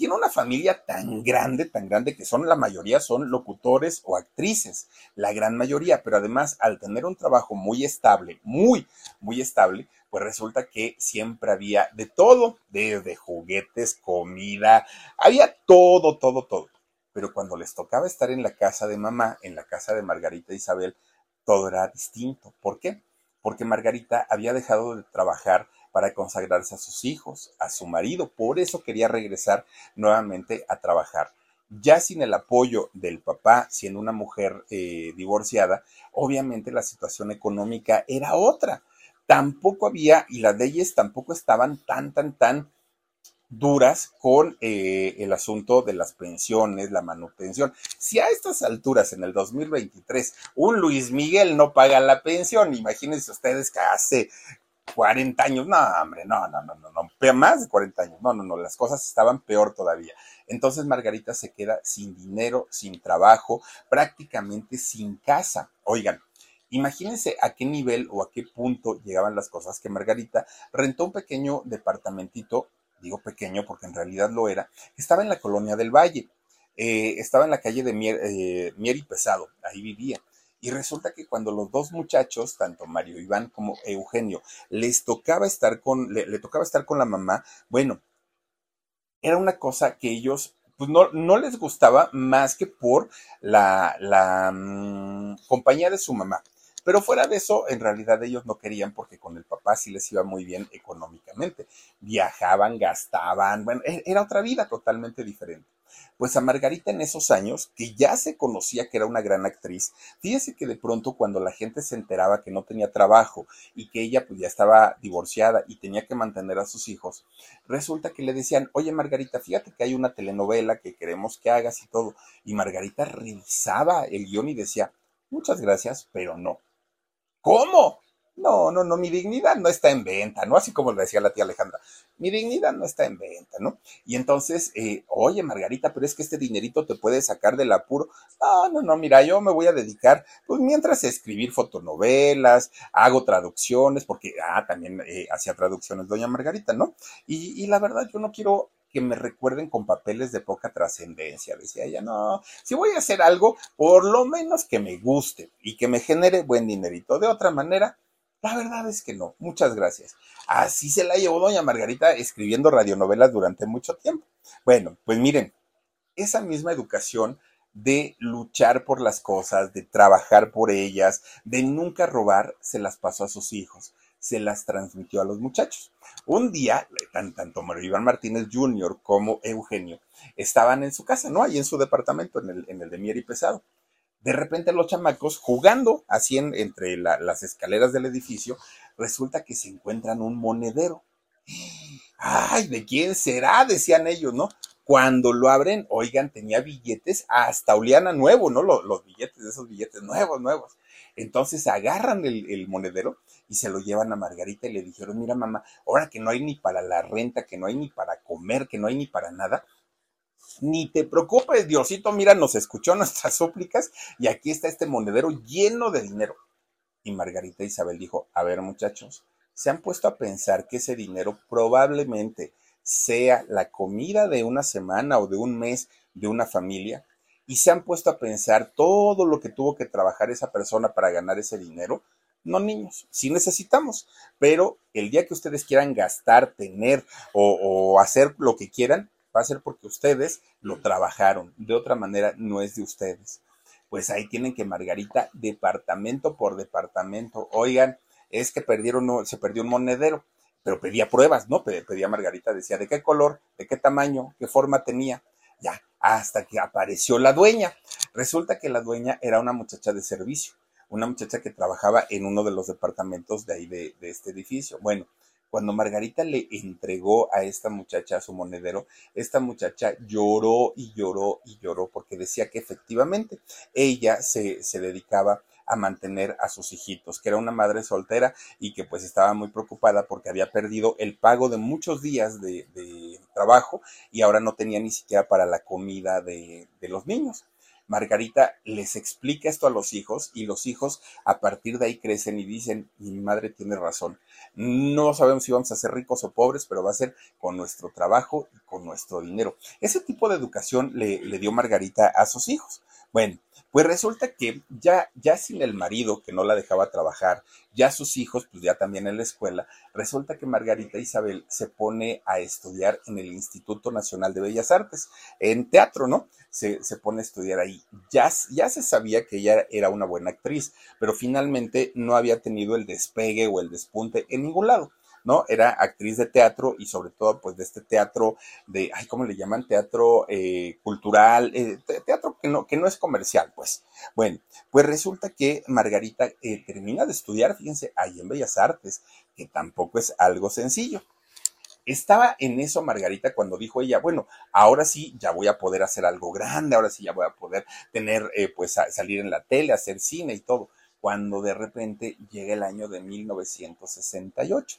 tiene una familia tan grande, tan grande que son la mayoría son locutores o actrices, la gran mayoría, pero además al tener un trabajo muy estable, muy, muy estable, pues resulta que siempre había de todo, desde juguetes, comida, había todo, todo, todo. Pero cuando les tocaba estar en la casa de mamá, en la casa de Margarita Isabel, todo era distinto. ¿Por qué? Porque Margarita había dejado de trabajar para consagrarse a sus hijos, a su marido. Por eso quería regresar nuevamente a trabajar. Ya sin el apoyo del papá, siendo una mujer eh, divorciada, obviamente la situación económica era otra. Tampoco había, y las leyes tampoco estaban tan, tan, tan duras con eh, el asunto de las pensiones, la manutención. Si a estas alturas, en el 2023, un Luis Miguel no paga la pensión, imagínense ustedes que hace 40 años, no, hombre, no, no, no, no, no, más de 40 años, no, no, no, las cosas estaban peor todavía. Entonces Margarita se queda sin dinero, sin trabajo, prácticamente sin casa. Oigan, imagínense a qué nivel o a qué punto llegaban las cosas que Margarita rentó un pequeño departamentito, digo pequeño porque en realidad lo era, estaba en la colonia del Valle. Eh, estaba en la calle de Mier, eh, Mier y Pesado, ahí vivía. Y resulta que cuando los dos muchachos, tanto Mario Iván como Eugenio, les tocaba estar con, le, tocaba estar con la mamá, bueno, era una cosa que ellos pues no, no, les gustaba más que por la, la mm, compañía de su mamá. Pero fuera de eso, en realidad ellos no querían porque con el papá sí les iba muy bien económicamente. Viajaban, gastaban, bueno, e, era otra vida totalmente diferente. Pues a Margarita en esos años, que ya se conocía que era una gran actriz, fíjese que de pronto cuando la gente se enteraba que no tenía trabajo y que ella pues ya estaba divorciada y tenía que mantener a sus hijos, resulta que le decían, oye Margarita, fíjate que hay una telenovela que queremos que hagas y todo. Y Margarita revisaba el guion y decía, muchas gracias, pero no. ¿Cómo? No, no, no, mi dignidad no está en venta, ¿no? Así como le decía la tía Alejandra, mi dignidad no está en venta, ¿no? Y entonces, eh, oye, Margarita, pero es que este dinerito te puede sacar del apuro. No, no, no, mira, yo me voy a dedicar, pues mientras escribir fotonovelas, hago traducciones, porque, ah, también eh, hacía traducciones doña Margarita, ¿no? Y, y la verdad, yo no quiero que me recuerden con papeles de poca trascendencia. Decía ella, no, si voy a hacer algo, por lo menos que me guste y que me genere buen dinerito. De otra manera, la verdad es que no. Muchas gracias. Así se la llevó doña Margarita escribiendo radionovelas durante mucho tiempo. Bueno, pues miren, esa misma educación de luchar por las cosas, de trabajar por ellas, de nunca robar, se las pasó a sus hijos, se las transmitió a los muchachos. Un día, tanto Mario Iván Martínez Jr. como Eugenio estaban en su casa, ¿no? Ahí en su departamento, en el, en el de Mier y Pesado de repente los chamacos jugando así entre las escaleras del edificio, resulta que se encuentran un monedero. Ay, ¿de quién será? Decían ellos, ¿no? Cuando lo abren, oigan, tenía billetes hasta Uliana nuevo, ¿no? Los, billetes, esos billetes nuevos, nuevos. Entonces agarran el, monedero y se lo llevan a Margarita y le dijeron, mira mamá, ahora que no hay ni para la renta, que no hay ni para comer, que no hay ni para nada, ni te preocupes, Diosito, mira, nos escuchó nuestras súplicas y aquí está este monedero lleno de dinero. Y Margarita Isabel dijo, a ver muchachos, se han puesto a pensar que ese dinero probablemente sea la comida de una semana o de un mes de una familia y se han puesto a pensar todo lo que tuvo que trabajar esa persona para ganar ese dinero. No, niños, sí necesitamos, pero el día que ustedes quieran gastar, tener o, o hacer lo que quieran, va a ser porque ustedes lo trabajaron, de otra manera no es de ustedes. Pues ahí tienen que Margarita, departamento por departamento, oigan, es que perdieron, se perdió un monedero, pero pedía pruebas, ¿no? Pedía Margarita, decía de qué color, de qué tamaño, qué forma tenía, ya, hasta que apareció la dueña. Resulta que la dueña era una muchacha de servicio, una muchacha que trabajaba en uno de los departamentos de ahí de, de este edificio. Bueno, cuando Margarita le entregó a esta muchacha su monedero, esta muchacha lloró y lloró y lloró porque decía que efectivamente ella se, se dedicaba a mantener a sus hijitos, que era una madre soltera y que pues estaba muy preocupada porque había perdido el pago de muchos días de, de trabajo y ahora no tenía ni siquiera para la comida de, de los niños. Margarita les explica esto a los hijos y los hijos a partir de ahí crecen y dicen, mi madre tiene razón, no sabemos si vamos a ser ricos o pobres, pero va a ser con nuestro trabajo y con nuestro dinero. Ese tipo de educación le, le dio Margarita a sus hijos. Bueno, pues resulta que ya, ya sin el marido que no la dejaba trabajar, ya sus hijos, pues ya también en la escuela, resulta que Margarita Isabel se pone a estudiar en el Instituto Nacional de Bellas Artes, en teatro, ¿no? Se, se pone a estudiar ahí. Ya, ya se sabía que ella era una buena actriz, pero finalmente no había tenido el despegue o el despunte en ningún lado. ¿No? Era actriz de teatro y sobre todo pues de este teatro de, ay, ¿cómo le llaman? Teatro eh, cultural, eh, teatro que no, que no es comercial, pues. Bueno, pues resulta que Margarita eh, termina de estudiar, fíjense, ahí en Bellas Artes, que tampoco es algo sencillo. Estaba en eso Margarita cuando dijo ella, bueno, ahora sí ya voy a poder hacer algo grande, ahora sí ya voy a poder tener, pues salir en la tele, hacer cine y todo, cuando de repente llega el año de 1968.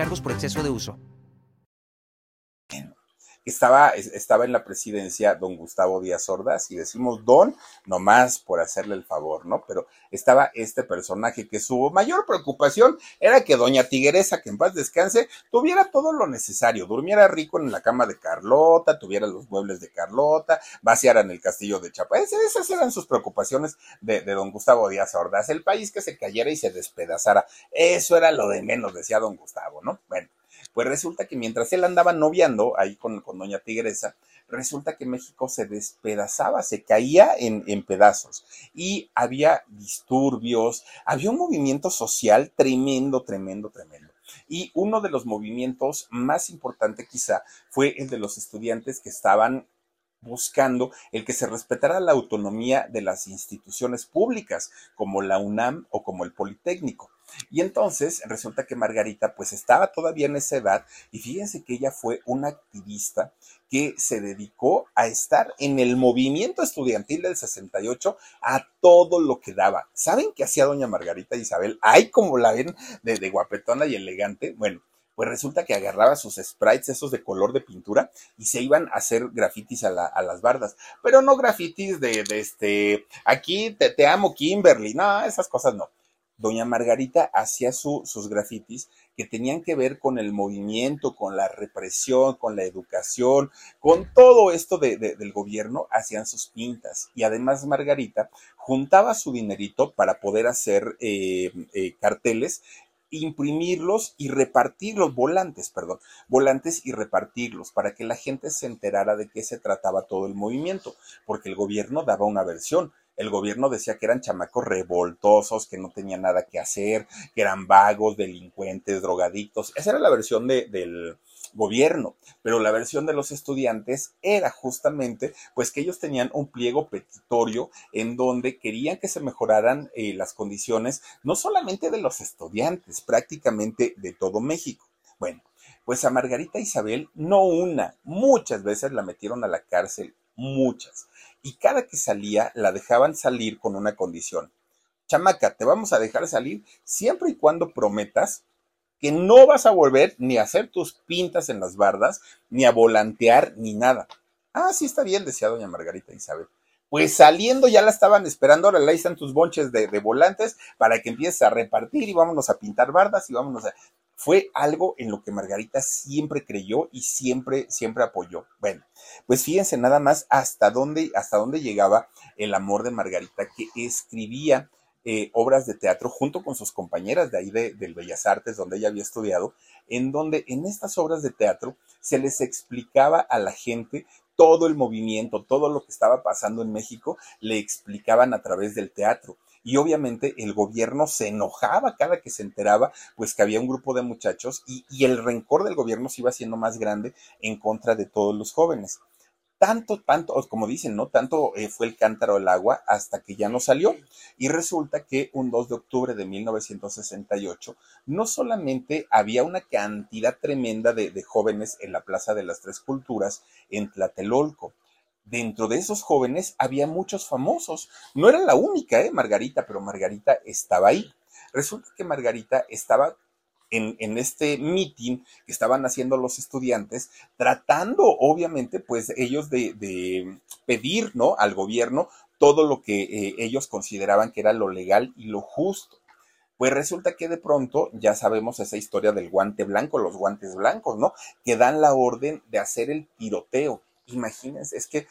cargos por exceso de uso. Estaba, estaba en la presidencia don Gustavo Díaz Ordaz, y decimos don, nomás por hacerle el favor, ¿no? Pero estaba este personaje que su mayor preocupación era que doña Tigueresa, que en paz descanse, tuviera todo lo necesario, durmiera rico en la cama de Carlota, tuviera los muebles de Carlota, vaciaran el castillo de Chapa. Esas eran sus preocupaciones de, de don Gustavo Díaz Ordaz, el país que se cayera y se despedazara. Eso era lo de menos, decía don Gustavo, ¿no? Bueno. Pues resulta que mientras él andaba noviando ahí con, Doña Tigresa, resulta que México se despedazaba, se caía en, en, pedazos y había disturbios, había un movimiento social tremendo, tremendo, tremendo. Y uno de los movimientos más importantes quizá fue el de los estudiantes que estaban buscando el que se respetara la autonomía de las instituciones públicas, como la UNAM o como el Politécnico. Y entonces resulta que Margarita pues estaba todavía en esa edad y fíjense que ella fue una activista que se dedicó a estar en el movimiento estudiantil del 68 a todo lo que daba. ¿Saben qué hacía doña Margarita Isabel? Ay, como la ven de, de guapetona y elegante. Bueno, pues resulta que agarraba sus sprites, esos de color de pintura, y se iban a hacer grafitis a, las bardas. Pero no grafitis de, este, aquí te, te, amo Kimberly, no, esas cosas no. Doña Margarita hacía sus grafitis que tenían que ver con el movimiento, con la represión, con la educación, con todo esto del gobierno, hacían sus pintas. Y además Margarita juntaba su dinerito para poder hacer eh, eh, carteles imprimirlos y repartirlos, volantes, perdón, volantes y repartirlos para que la gente se enterara de qué se trataba todo el movimiento, porque el gobierno daba una versión. El gobierno decía que eran chamacos revoltosos, que no tenían nada que hacer, que eran vagos, delincuentes, drogadictos. Esa era la versión de, del, gobierno, pero la versión de los estudiantes era justamente pues que ellos tenían un pliego petitorio en donde querían que se mejoraran eh, las condiciones no solamente de los estudiantes, prácticamente de todo México. Bueno, pues a Margarita Isabel no una, muchas veces la metieron a la cárcel, muchas, y cada que salía la dejaban salir con una condición. Chamaca, te vamos a dejar salir siempre y cuando prometas que no vas a volver ni a hacer tus pintas en las bardas, ni a volantear, ni nada. Ah, sí, está bien, decía doña Margarita Isabel. Pues saliendo ya la estaban esperando, ahora ahí están tus bonches de, volantes para que empieces a repartir y vámonos a pintar bardas y vámonos a... Fue algo en lo que Margarita siempre creyó y siempre, siempre apoyó. Bueno, pues fíjense nada más hasta dónde, hasta dónde llegaba el amor de Margarita, que escribía eh, obras de teatro junto con sus compañeras de ahí de, del Bellas Artes, donde ella había estudiado, en donde en estas obras de teatro se les explicaba a la gente todo el movimiento, todo lo que estaba pasando en México, le explicaban a través del teatro. Y obviamente el gobierno se enojaba cada que se enteraba, pues que había un grupo de muchachos y, y el rencor del gobierno se iba haciendo más grande en contra de todos los jóvenes tanto, tanto, como dicen, ¿no? Tanto eh, fue el cántaro del agua hasta que ya no salió. Y resulta que un 2 de octubre de 1968, no solamente había una cantidad tremenda de, de jóvenes en la Plaza de las Tres Culturas en Tlatelolco, dentro de esos jóvenes había muchos famosos. No era la única, ¿eh? Margarita, pero Margarita estaba ahí. Resulta que Margarita estaba en, este meeting que estaban haciendo los estudiantes, tratando obviamente pues ellos de, pedir, ¿no? Al gobierno todo lo que eh, ellos consideraban que era lo legal y lo justo. Pues resulta que de pronto ya sabemos esa historia del guante blanco, los guantes blancos, ¿no? Que dan la orden de hacer el tiroteo. Imagínense, es que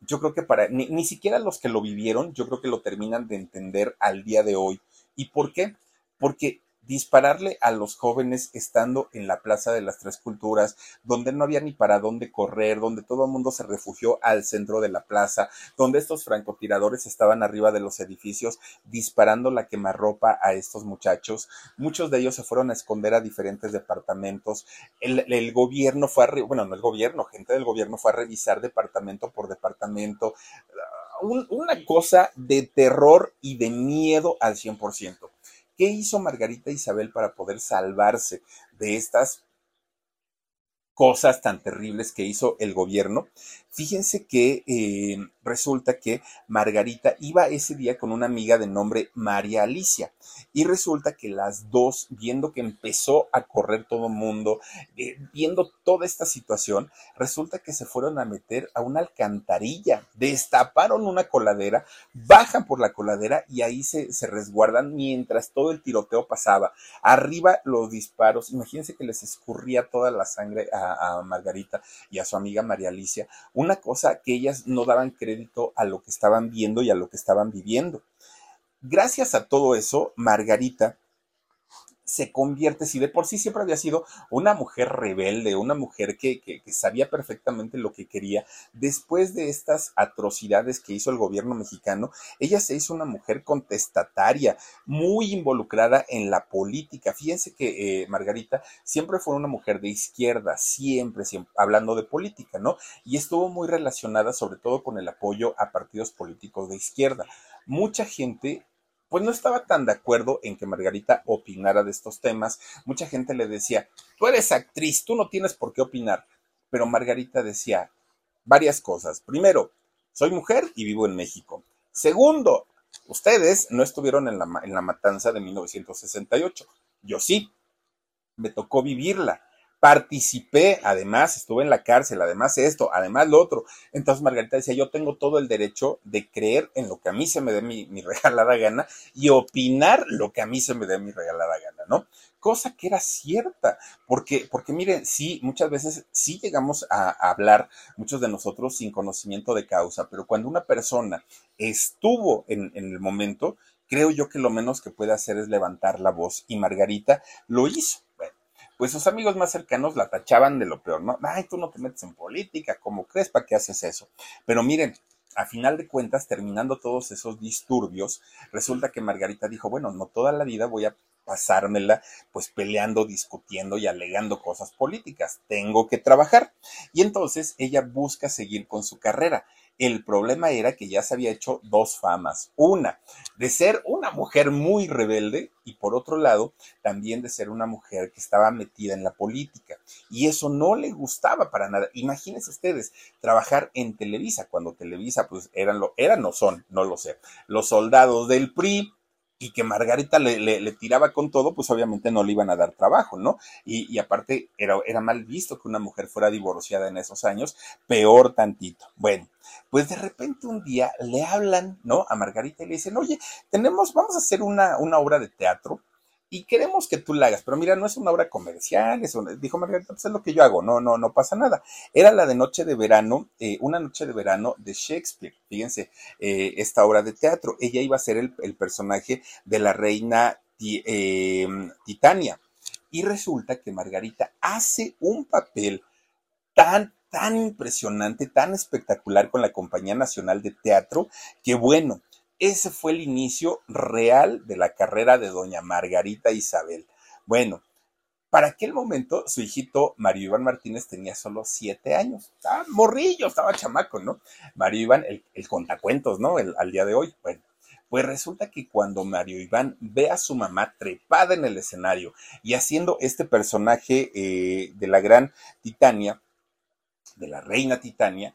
yo creo que para, ni, ni siquiera los que lo vivieron, yo creo que lo terminan de entender al día de hoy. ¿Y por qué? Porque dispararle a los jóvenes estando en la Plaza de las Tres Culturas, donde no había ni para dónde correr, donde todo el mundo se refugió al centro de la plaza, donde estos francotiradores estaban arriba de los edificios disparando la quemarropa a estos muchachos. Muchos de ellos se fueron a esconder a diferentes departamentos. El, gobierno fue a, bueno, no el gobierno, gente del gobierno fue a revisar departamento por departamento. una cosa de terror y de miedo al 100%. ¿Qué hizo Margarita Isabel para poder salvarse de estas cosas tan terribles que hizo el gobierno? Fíjense que eh, resulta que Margarita iba ese día con una amiga de nombre María Alicia. Y resulta que las dos, viendo que empezó a correr todo el mundo, eh, viendo toda esta situación, resulta que se fueron a meter a una alcantarilla, destaparon una coladera, bajan por la coladera y ahí se, se resguardan mientras todo el tiroteo pasaba. Arriba los disparos, imagínense que les escurría toda la sangre a, Margarita y a su amiga María Alicia, una cosa que ellas no daban crédito a lo que estaban viendo y a lo que estaban viviendo. Gracias a todo eso, Margarita se convierte, si de por sí siempre había sido una mujer rebelde, una mujer que, sabía perfectamente lo que quería, después de estas atrocidades que hizo el gobierno mexicano, ella se hizo una mujer contestataria, muy involucrada en la política. Fíjense que eh, Margarita siempre fue una mujer de izquierda, siempre, siempre, hablando de política, ¿no? Y estuvo muy relacionada sobre todo con el apoyo a partidos políticos de izquierda. Mucha gente pues no estaba tan de acuerdo en que Margarita opinara de estos temas. Mucha gente le decía, tú eres actriz, tú no tienes por qué opinar. Pero Margarita decía varias cosas. Primero, soy mujer y vivo en México. Segundo, ustedes no estuvieron en la, en la matanza de 1968. Yo sí, me tocó vivirla participé, además estuve en la cárcel, además esto, además lo otro. Entonces Margarita decía, yo tengo todo el derecho de creer en lo que a mí se me dé mi, regalada gana y opinar lo que a mí se me dé mi regalada gana, ¿no? Cosa que era cierta, porque, porque miren, sí, muchas veces sí llegamos a, hablar, muchos de nosotros sin conocimiento de causa, pero cuando una persona estuvo en, en el momento, creo yo que lo menos que puede hacer es levantar la voz y Margarita lo hizo pues sus amigos más cercanos la tachaban de lo peor, ¿no? Ay, tú no te metes en política, ¿cómo crees? ¿Para qué haces eso? Pero miren, a final de cuentas, terminando todos esos disturbios, resulta que Margarita dijo, bueno, no toda la vida voy a pasármela pues peleando, discutiendo y alegando cosas políticas. Tengo que trabajar. Y entonces ella busca seguir con su carrera. El problema era que ya se había hecho dos famas. Una, de ser una mujer muy rebelde y por otro lado, también de ser una mujer que estaba metida en la política. Y eso no le gustaba para nada. Imagínense ustedes, trabajar en Televisa, cuando Televisa pues eran, lo, eran o son, no lo sé, los soldados del PRI, y que Margarita le, tiraba con todo, pues obviamente no le iban a dar trabajo, ¿no? Y, aparte era, era mal visto que una mujer fuera divorciada en esos años, peor tantito. Bueno, pues de repente un día le hablan, ¿no? A Margarita y le dicen, oye, tenemos, vamos a hacer una, una obra de teatro y queremos que tú la hagas, pero mira, no es una obra comercial, es dijo Margarita, pues es lo que yo hago, no, no, no pasa nada. Era la de Noche de Verano, eh, una noche de verano de Shakespeare, fíjense, eh, esta obra de teatro. Ella iba a ser el, personaje de la reina eh, Titania. Y resulta que Margarita hace un papel tan, tan impresionante, tan espectacular con la Compañía Nacional de Teatro, que bueno, ese fue el inicio real de la carrera de doña Margarita Isabel. Bueno, para aquel momento su hijito Mario Iván Martínez tenía solo siete años. Estaba morrillo, estaba chamaco, ¿no? Mario Iván, el, contacuentos, ¿no? El, al día de hoy. Bueno, pues resulta que cuando Mario Iván ve a su mamá trepada en el escenario y haciendo este personaje eh, de la gran Titania, de la reina Titania,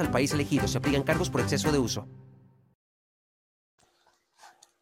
al país elegido. Se aplican cargos por exceso de uso.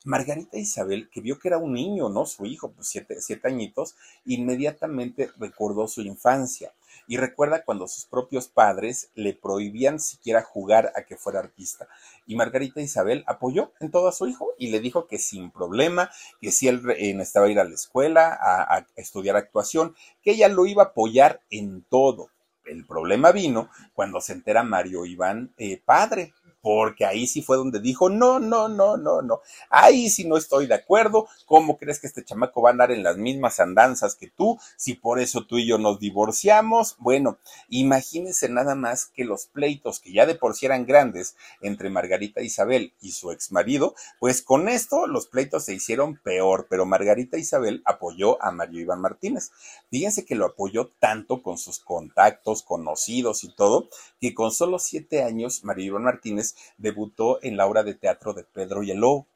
Margarita Isabel, que vio que era un niño, ¿no? Su hijo, pues siete, siete, añitos, inmediatamente recordó su infancia y recuerda cuando sus propios padres le prohibían siquiera jugar a que fuera artista. Y Margarita Isabel apoyó en todo a su hijo y le dijo que sin problema, que si él eh, necesitaba ir a la escuela a, estudiar actuación, que ella lo iba a apoyar en todo. El problema vino cuando se entera Mario Iván, eh, padre, porque ahí sí fue donde dijo, no, no, no, no, no, ahí sí no estoy de acuerdo, ¿cómo crees que este chamaco va a andar en las mismas andanzas que tú? Si por eso tú y yo nos divorciamos, bueno, imagínense nada más que los pleitos que ya de por sí eran grandes entre Margarita Isabel y su ex marido, pues con esto los pleitos se hicieron peor, pero Margarita Isabel apoyó a Mario Iván Martínez. Fíjense que lo apoyó tanto con sus contactos, conocidos y todo, que con solo siete años Mario Iván Martínez debutó en la obra de teatro de Pedro y el Lobo.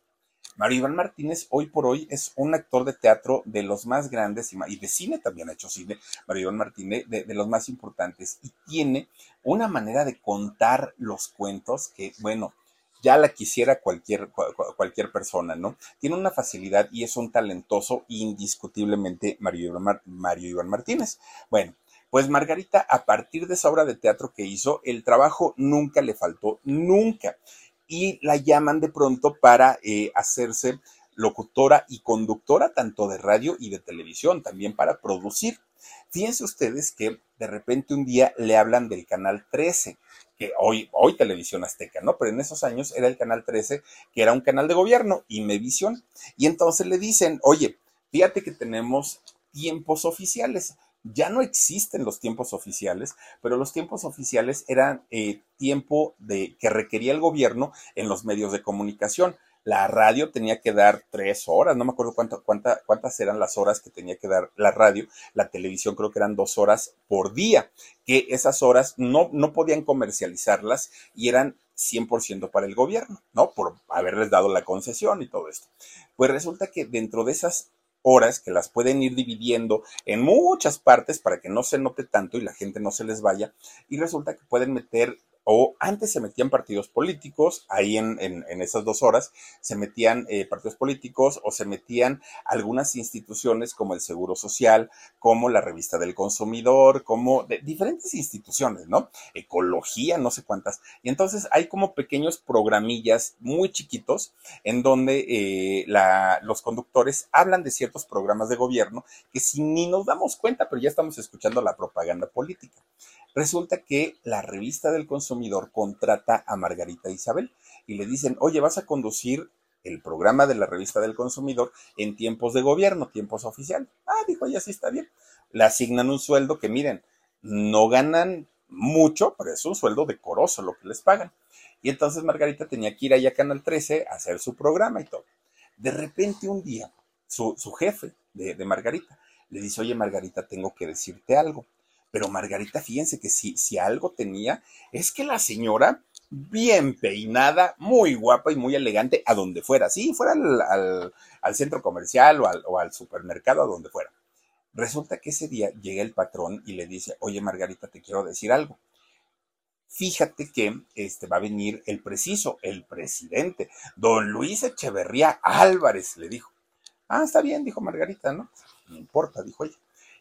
Mario Iván Martínez hoy por hoy es un actor de teatro de los más grandes y, de cine también ha hecho cine, Mario Iván Martínez, de, los más importantes y tiene una manera de contar los cuentos que, bueno, ya la quisiera cualquier, cualquier persona, ¿no? Tiene una facilidad y es un talentoso indiscutiblemente Mario Iván Martínez. Bueno, pues Margarita, a partir de esa obra de teatro que hizo, el trabajo nunca le faltó, nunca. Y la llaman de pronto para eh, hacerse locutora y conductora tanto de radio y de televisión, también para producir. Fíjense ustedes que de repente un día le hablan del canal 13, que hoy, hoy Televisión Azteca, ¿no? Pero en esos años era el canal 13, que era un canal de gobierno, y Imevisión. Y entonces le dicen, oye, fíjate que tenemos tiempos oficiales ya no existen los tiempos oficiales, pero los tiempos oficiales eran eh, tiempo de, que requería el gobierno en los medios de comunicación. La radio tenía que dar tres horas, no me acuerdo cuántas eran las horas que tenía que dar la radio. La televisión creo que eran dos horas por día, que esas horas no, no podían comercializarlas y eran 100% para el gobierno, ¿no? Por haberles dado la concesión y todo esto. Pues resulta que dentro de esas horas que las pueden ir dividiendo en muchas partes para que no se note tanto y la gente no se les vaya. Y resulta que pueden meter o antes se metían partidos políticos, ahí en, esas dos horas se metían eh, partidos políticos o se metían algunas instituciones como el Seguro Social, como la Revista del Consumidor, como de diferentes instituciones, ¿no? Ecología, no sé cuántas. Y entonces hay como pequeños programillas muy chiquitos en donde eh, los conductores hablan de ciertos programas de gobierno que si ni nos damos cuenta, pero ya estamos escuchando la propaganda política. Resulta que la revista del consumidor contrata a Margarita Isabel y le dicen, oye, vas a conducir el programa de la revista del consumidor en tiempos de gobierno, tiempos oficiales. Ah, dijo ella, sí está bien. Le asignan un sueldo que miren, no ganan mucho, pero es un sueldo decoroso lo que les pagan. Y entonces Margarita tenía que ir allá a Canal 13 a hacer su programa y todo. De repente un día, su, jefe de, de Margarita le dice, oye Margarita, tengo que decirte algo. Pero Margarita, fíjense que si, si algo tenía, es que la señora, bien peinada, muy guapa y muy elegante, a donde fuera, sí, fuera al, centro comercial o al, o al supermercado, a donde fuera. Resulta que ese día llega el patrón y le dice, oye Margarita, te quiero decir algo. Fíjate que este va a venir el preciso, el presidente, don Luis Echeverría Álvarez, le dijo. Ah, está bien, dijo Margarita, ¿no? No importa, dijo ella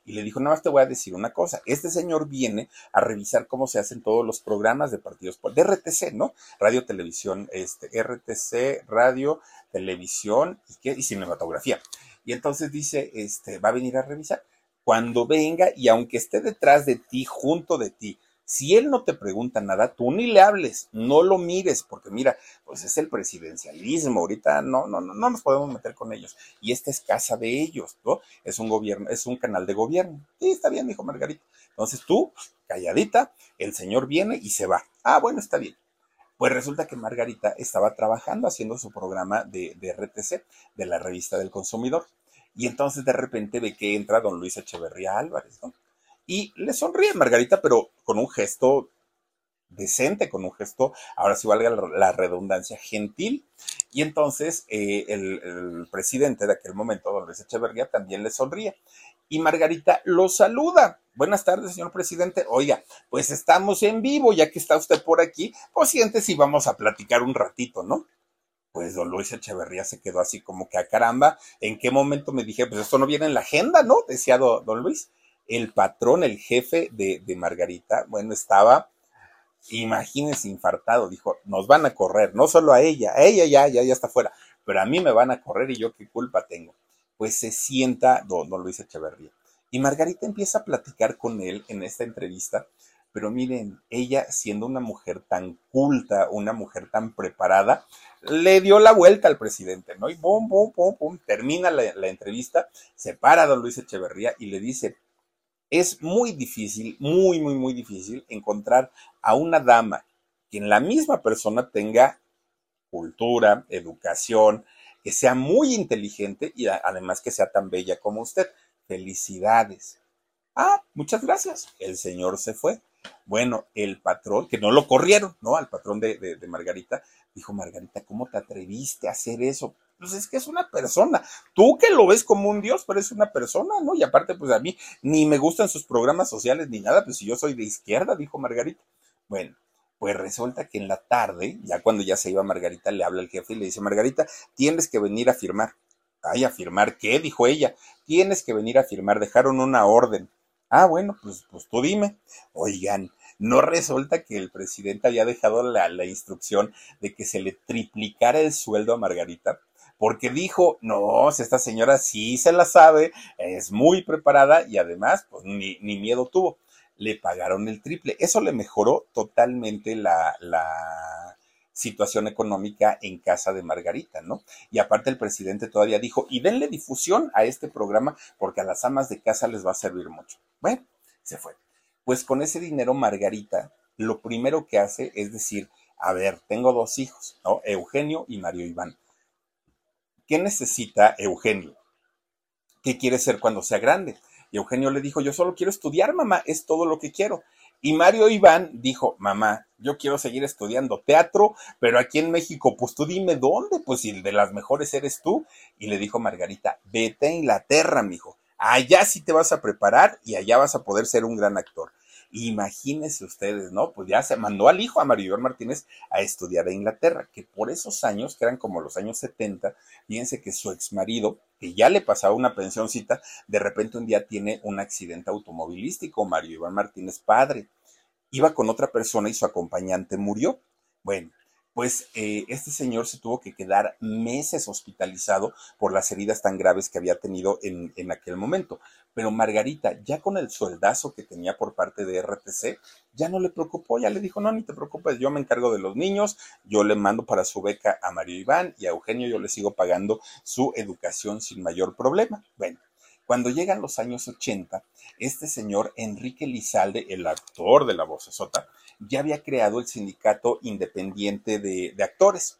y le dijo, nada más te voy a decir una cosa, este señor viene a revisar cómo se hacen todos los programas de partidos, de RTC, ¿no? Radio, televisión, este, RTC, radio, televisión y, ¿qué? y cinematografía. Y entonces dice, este, va a venir a revisar. Cuando venga y aunque esté detrás de ti, junto de ti, si él no te pregunta nada, tú ni le hables, no lo mires, porque mira, pues es el presidencialismo, ahorita no, no, no, no nos podemos meter con ellos. Y esta es casa de ellos, ¿no? Es un gobierno, es un canal de gobierno. Sí, está bien, dijo Margarita. Entonces tú, calladita, el señor viene y se va. Ah, bueno, está bien. Pues resulta que Margarita estaba trabajando haciendo su programa de, de RTC, de la revista del consumidor. Y entonces de repente ve que entra don Luis Echeverría Álvarez, ¿no? Y le sonríe Margarita, pero con un gesto decente, con un gesto, ahora sí valga la redundancia, gentil. Y entonces eh, el, presidente de aquel momento, don Luis Echeverría, también le sonríe. Y Margarita lo saluda. Buenas tardes, señor presidente. Oiga, pues estamos en vivo, ya que está usted por aquí, pues siéntese y vamos a platicar un ratito, ¿no? Pues don Luis Echeverría se quedó así como que a caramba, ¿en qué momento me dije, pues esto no viene en la agenda, ¿no? Decía don Luis el patrón, el jefe de, Margarita, bueno, estaba, imagínense, infartado, dijo, nos van a correr, no solo a ella, a ella ya, ya, ya está fuera, pero a mí me van a correr y yo qué culpa tengo. Pues se sienta don, Luis Echeverría. Y Margarita empieza a platicar con él en esta entrevista, Pero miren, ella siendo una mujer tan culta, una mujer tan preparada, le dio la vuelta al presidente, ¿no? Y pum, pum, pum, pum, termina la, la entrevista, se para don Luis Echeverría y le dice, es muy difícil, muy, muy, muy difícil encontrar a una dama que en la misma persona tenga cultura, educación, que sea muy inteligente y además que sea tan bella como usted. Felicidades. Ah, muchas gracias. El señor se fue. Bueno, el patrón, que no lo corrieron, ¿no? Al patrón de, de, Margarita, dijo, Margarita, ¿cómo te atreviste a hacer eso? Pues es que es una persona. Tú que lo ves como un dios, pero es una persona, ¿no? Y aparte, pues a mí ni me gustan sus programas sociales ni nada, pues si yo soy de izquierda, dijo Margarita. Bueno, pues resulta que en la tarde, ya cuando ya se iba Margarita, le habla el jefe y le dice, Margarita, tienes que venir a firmar. Ay, ¿a firmar qué? Dijo ella. Tienes que venir a firmar. Dejaron una orden. Ah, bueno, pues, pues tú dime. Oigan, no resulta que el presidente había dejado la, la instrucción de que se le triplicara el sueldo a Margarita porque dijo, no, esta señora sí se la sabe, es muy preparada y además, pues ni, ni miedo tuvo le pagaron el triple. Eso le mejoró totalmente la, la situación económica en casa de Margarita, ¿no? Y aparte el presidente todavía dijo, y denle difusión a este programa porque a las amas de casa les va a servir mucho. Bueno, se fue. Pues con ese dinero Margarita lo primero que hace es decir, a ver, tengo dos hijos, ¿no? Eugenio y Mario Iván. ¿Qué necesita Eugenio? ¿Qué quiere ser cuando sea grande? Y Eugenio le dijo, yo solo quiero estudiar, mamá, es todo lo que quiero. Y Mario Iván dijo, mamá, yo quiero seguir estudiando teatro, pero aquí en México, pues tú dime dónde, pues si de las mejores eres tú. Y le dijo Margarita, vete a Inglaterra, mijo. Allá sí te vas a preparar y allá vas a poder ser un gran actor. Imagínense ustedes, ¿no? Pues ya se mandó al hijo, a Maribel Martínez, a estudiar a Inglaterra, que por esos años, que eran como los años 70, fíjense que su ex marido, que ya le pasaba una pensioncita, de repente un día tiene un accidente automovilístico, Mario Iván Martínez padre. Iba con otra persona y su acompañante murió. Bueno, pues eh, este señor se tuvo que quedar meses hospitalizado por las heridas tan graves que había tenido en, en, aquel momento. Pero Margarita, ya con el sueldazo que tenía por parte de RTC, ya no le preocupó, ya le dijo, no, ni te preocupes, yo me encargo de los niños, yo le mando para su beca a Mario Iván y a Eugenio yo le sigo pagando su educación sin mayor problema. Bueno, cuando llegan los años 80, este señor Enrique Lizalde, el actor de la voz sota, ya había creado el sindicato independiente de, de actores.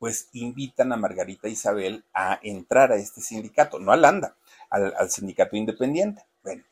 pues invitan a Margarita Isabel a entrar a este sindicato, no al ANDA, al, sindicato independiente. Bueno,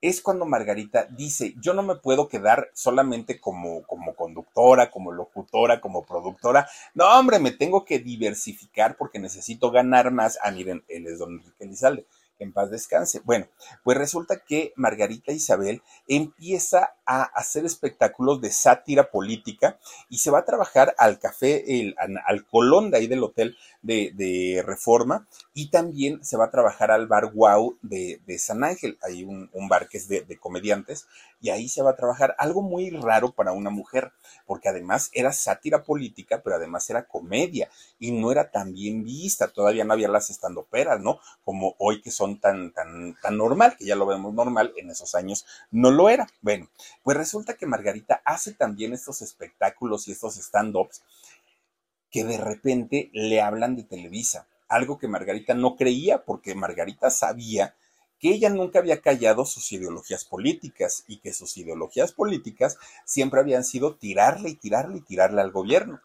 es cuando Margarita dice, yo no me puedo quedar solamente como, como conductora, como locutora, como productora. No, hombre, me tengo que diversificar porque necesito ganar más. Ah, miren, él es don Enrique Lizalde en paz descanse. Bueno, pues resulta que Margarita Isabel empieza a hacer espectáculos de sátira política y se va a trabajar al café, el, al Colón de ahí del hotel de, Reforma y también se va a trabajar al bar Wow de, San Ángel, hay un, un bar que es de, de comediantes y ahí se va a trabajar algo muy raro para una mujer, porque además era sátira política, pero además era comedia y no era tan bien vista, todavía no había las estandoperas, ¿no? Como hoy que son tan, tan, tan normal, que ya lo vemos normal, en esos años no lo era. Bueno, pues resulta que Margarita hace también estos espectáculos y estos stand-ups que de repente le hablan de Televisa, algo que Margarita no creía porque Margarita sabía que ella nunca había callado sus ideologías políticas y que sus ideologías políticas siempre habían sido tirarle y tirarle y tirarle al gobierno.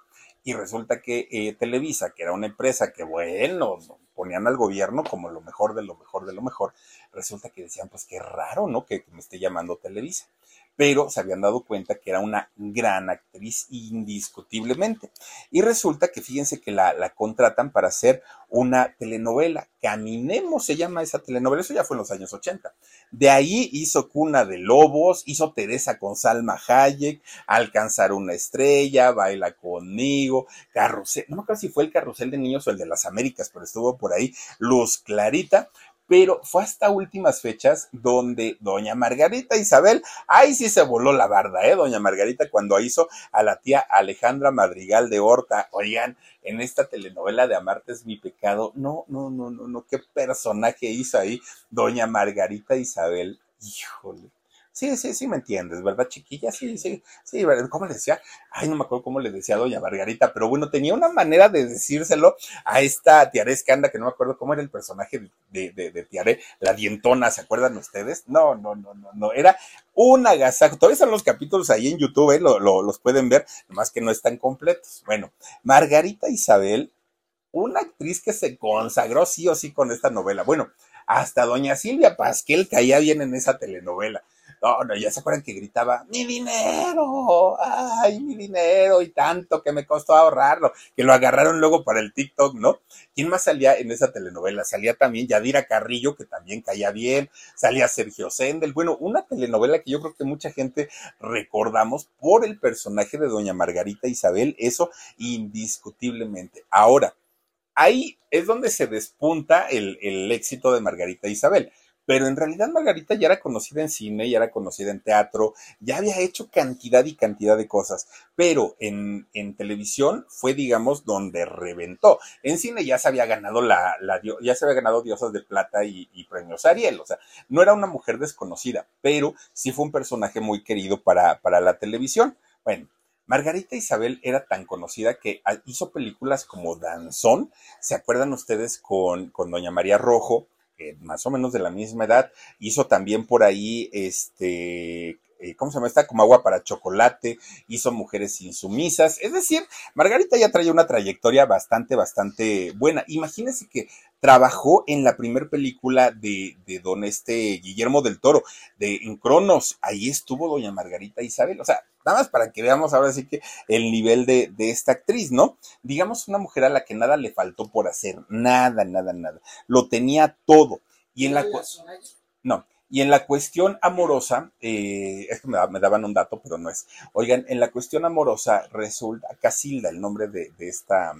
Y resulta que eh, Televisa, que era una empresa que, bueno, ponían al gobierno como lo mejor de lo mejor de lo mejor, resulta que decían, pues qué raro, ¿no? Que, me esté llamando Televisa. Pero se habían dado cuenta que era una gran actriz indiscutiblemente. Y resulta que fíjense que la, contratan para hacer una telenovela. Caminemos se llama esa telenovela, eso ya fue en los años 80. De ahí hizo Cuna de Lobos, hizo Teresa con Salma Hayek, Alcanzar una estrella, Baila conmigo, Carrusel, no me acuerdo si fue el Carrusel de Niños o el de las Américas, pero estuvo por ahí Luz Clarita pero fue hasta últimas fechas donde doña Margarita Isabel, ahí sí se voló la barda, ¿eh? Doña Margarita cuando hizo a la tía Alejandra Madrigal de Horta, oigan, en esta telenovela de Amarte es mi pecado, no, no, no, no, no, qué personaje hizo ahí doña Margarita Isabel, híjole. Sí, sí, sí me entiendes, ¿verdad, chiquilla? Sí, sí, sí, ¿verdad? ¿Cómo le decía? Ay, no me acuerdo cómo le decía a doña Margarita, pero bueno, tenía una manera de decírselo a esta Tiare Escanda, que no me acuerdo cómo era el personaje de, de, de Tiare, la dientona, ¿se acuerdan ustedes? No, no, no, no, no, era un agasajo. Todavía están los capítulos ahí en YouTube, ¿eh? lo, los pueden ver, nomás que no están completos. Bueno, Margarita Isabel, una actriz que se consagró sí o sí con esta novela. Bueno, hasta doña Silvia Pasquel caía bien en esa telenovela no, no, ya se acuerdan que gritaba, mi dinero, ay, mi dinero, y tanto que me costó ahorrarlo, que lo agarraron luego para el TikTok, ¿no? ¿Quién más salía en esa telenovela? Salía también Yadira Carrillo, que también caía bien, salía Sergio Sendel, bueno, una telenovela que yo creo que mucha gente recordamos por el personaje de doña Margarita Isabel, eso indiscutiblemente. Ahora, ahí es donde se despunta el, el éxito de Margarita Isabel pero en realidad Margarita ya era conocida en cine, ya era conocida en teatro, ya había hecho cantidad y cantidad de cosas, pero en, en televisión fue, digamos, donde reventó. En cine ya se había ganado la, la ya se había ganado Diosas de Plata y, premios Ariel, o sea, no era una mujer desconocida, pero sí fue un personaje muy querido para, para la televisión. Bueno, Margarita Isabel era tan conocida que hizo películas como Danzón, ¿se acuerdan ustedes con, con Doña María Rojo? Más o menos de la misma edad, hizo también por ahí, este, eh, ¿cómo se llama esta? Como agua para chocolate, hizo Mujeres Insumisas, es decir, Margarita ya traía una trayectoria bastante, bastante buena. Imagínense que trabajó en la primera película de, de don este Guillermo del Toro, de En Cronos, ahí estuvo doña Margarita Isabel, o sea, nada más para que veamos ahora sí que el nivel de, de, esta actriz, ¿no? Digamos una mujer a la que nada le faltó por hacer, nada, nada, nada. Lo tenía todo. Y en la... No, y en la cuestión amorosa, eh, es que me, daban un dato, pero no es. Oigan, en la cuestión amorosa resulta, Casilda, el nombre de, esta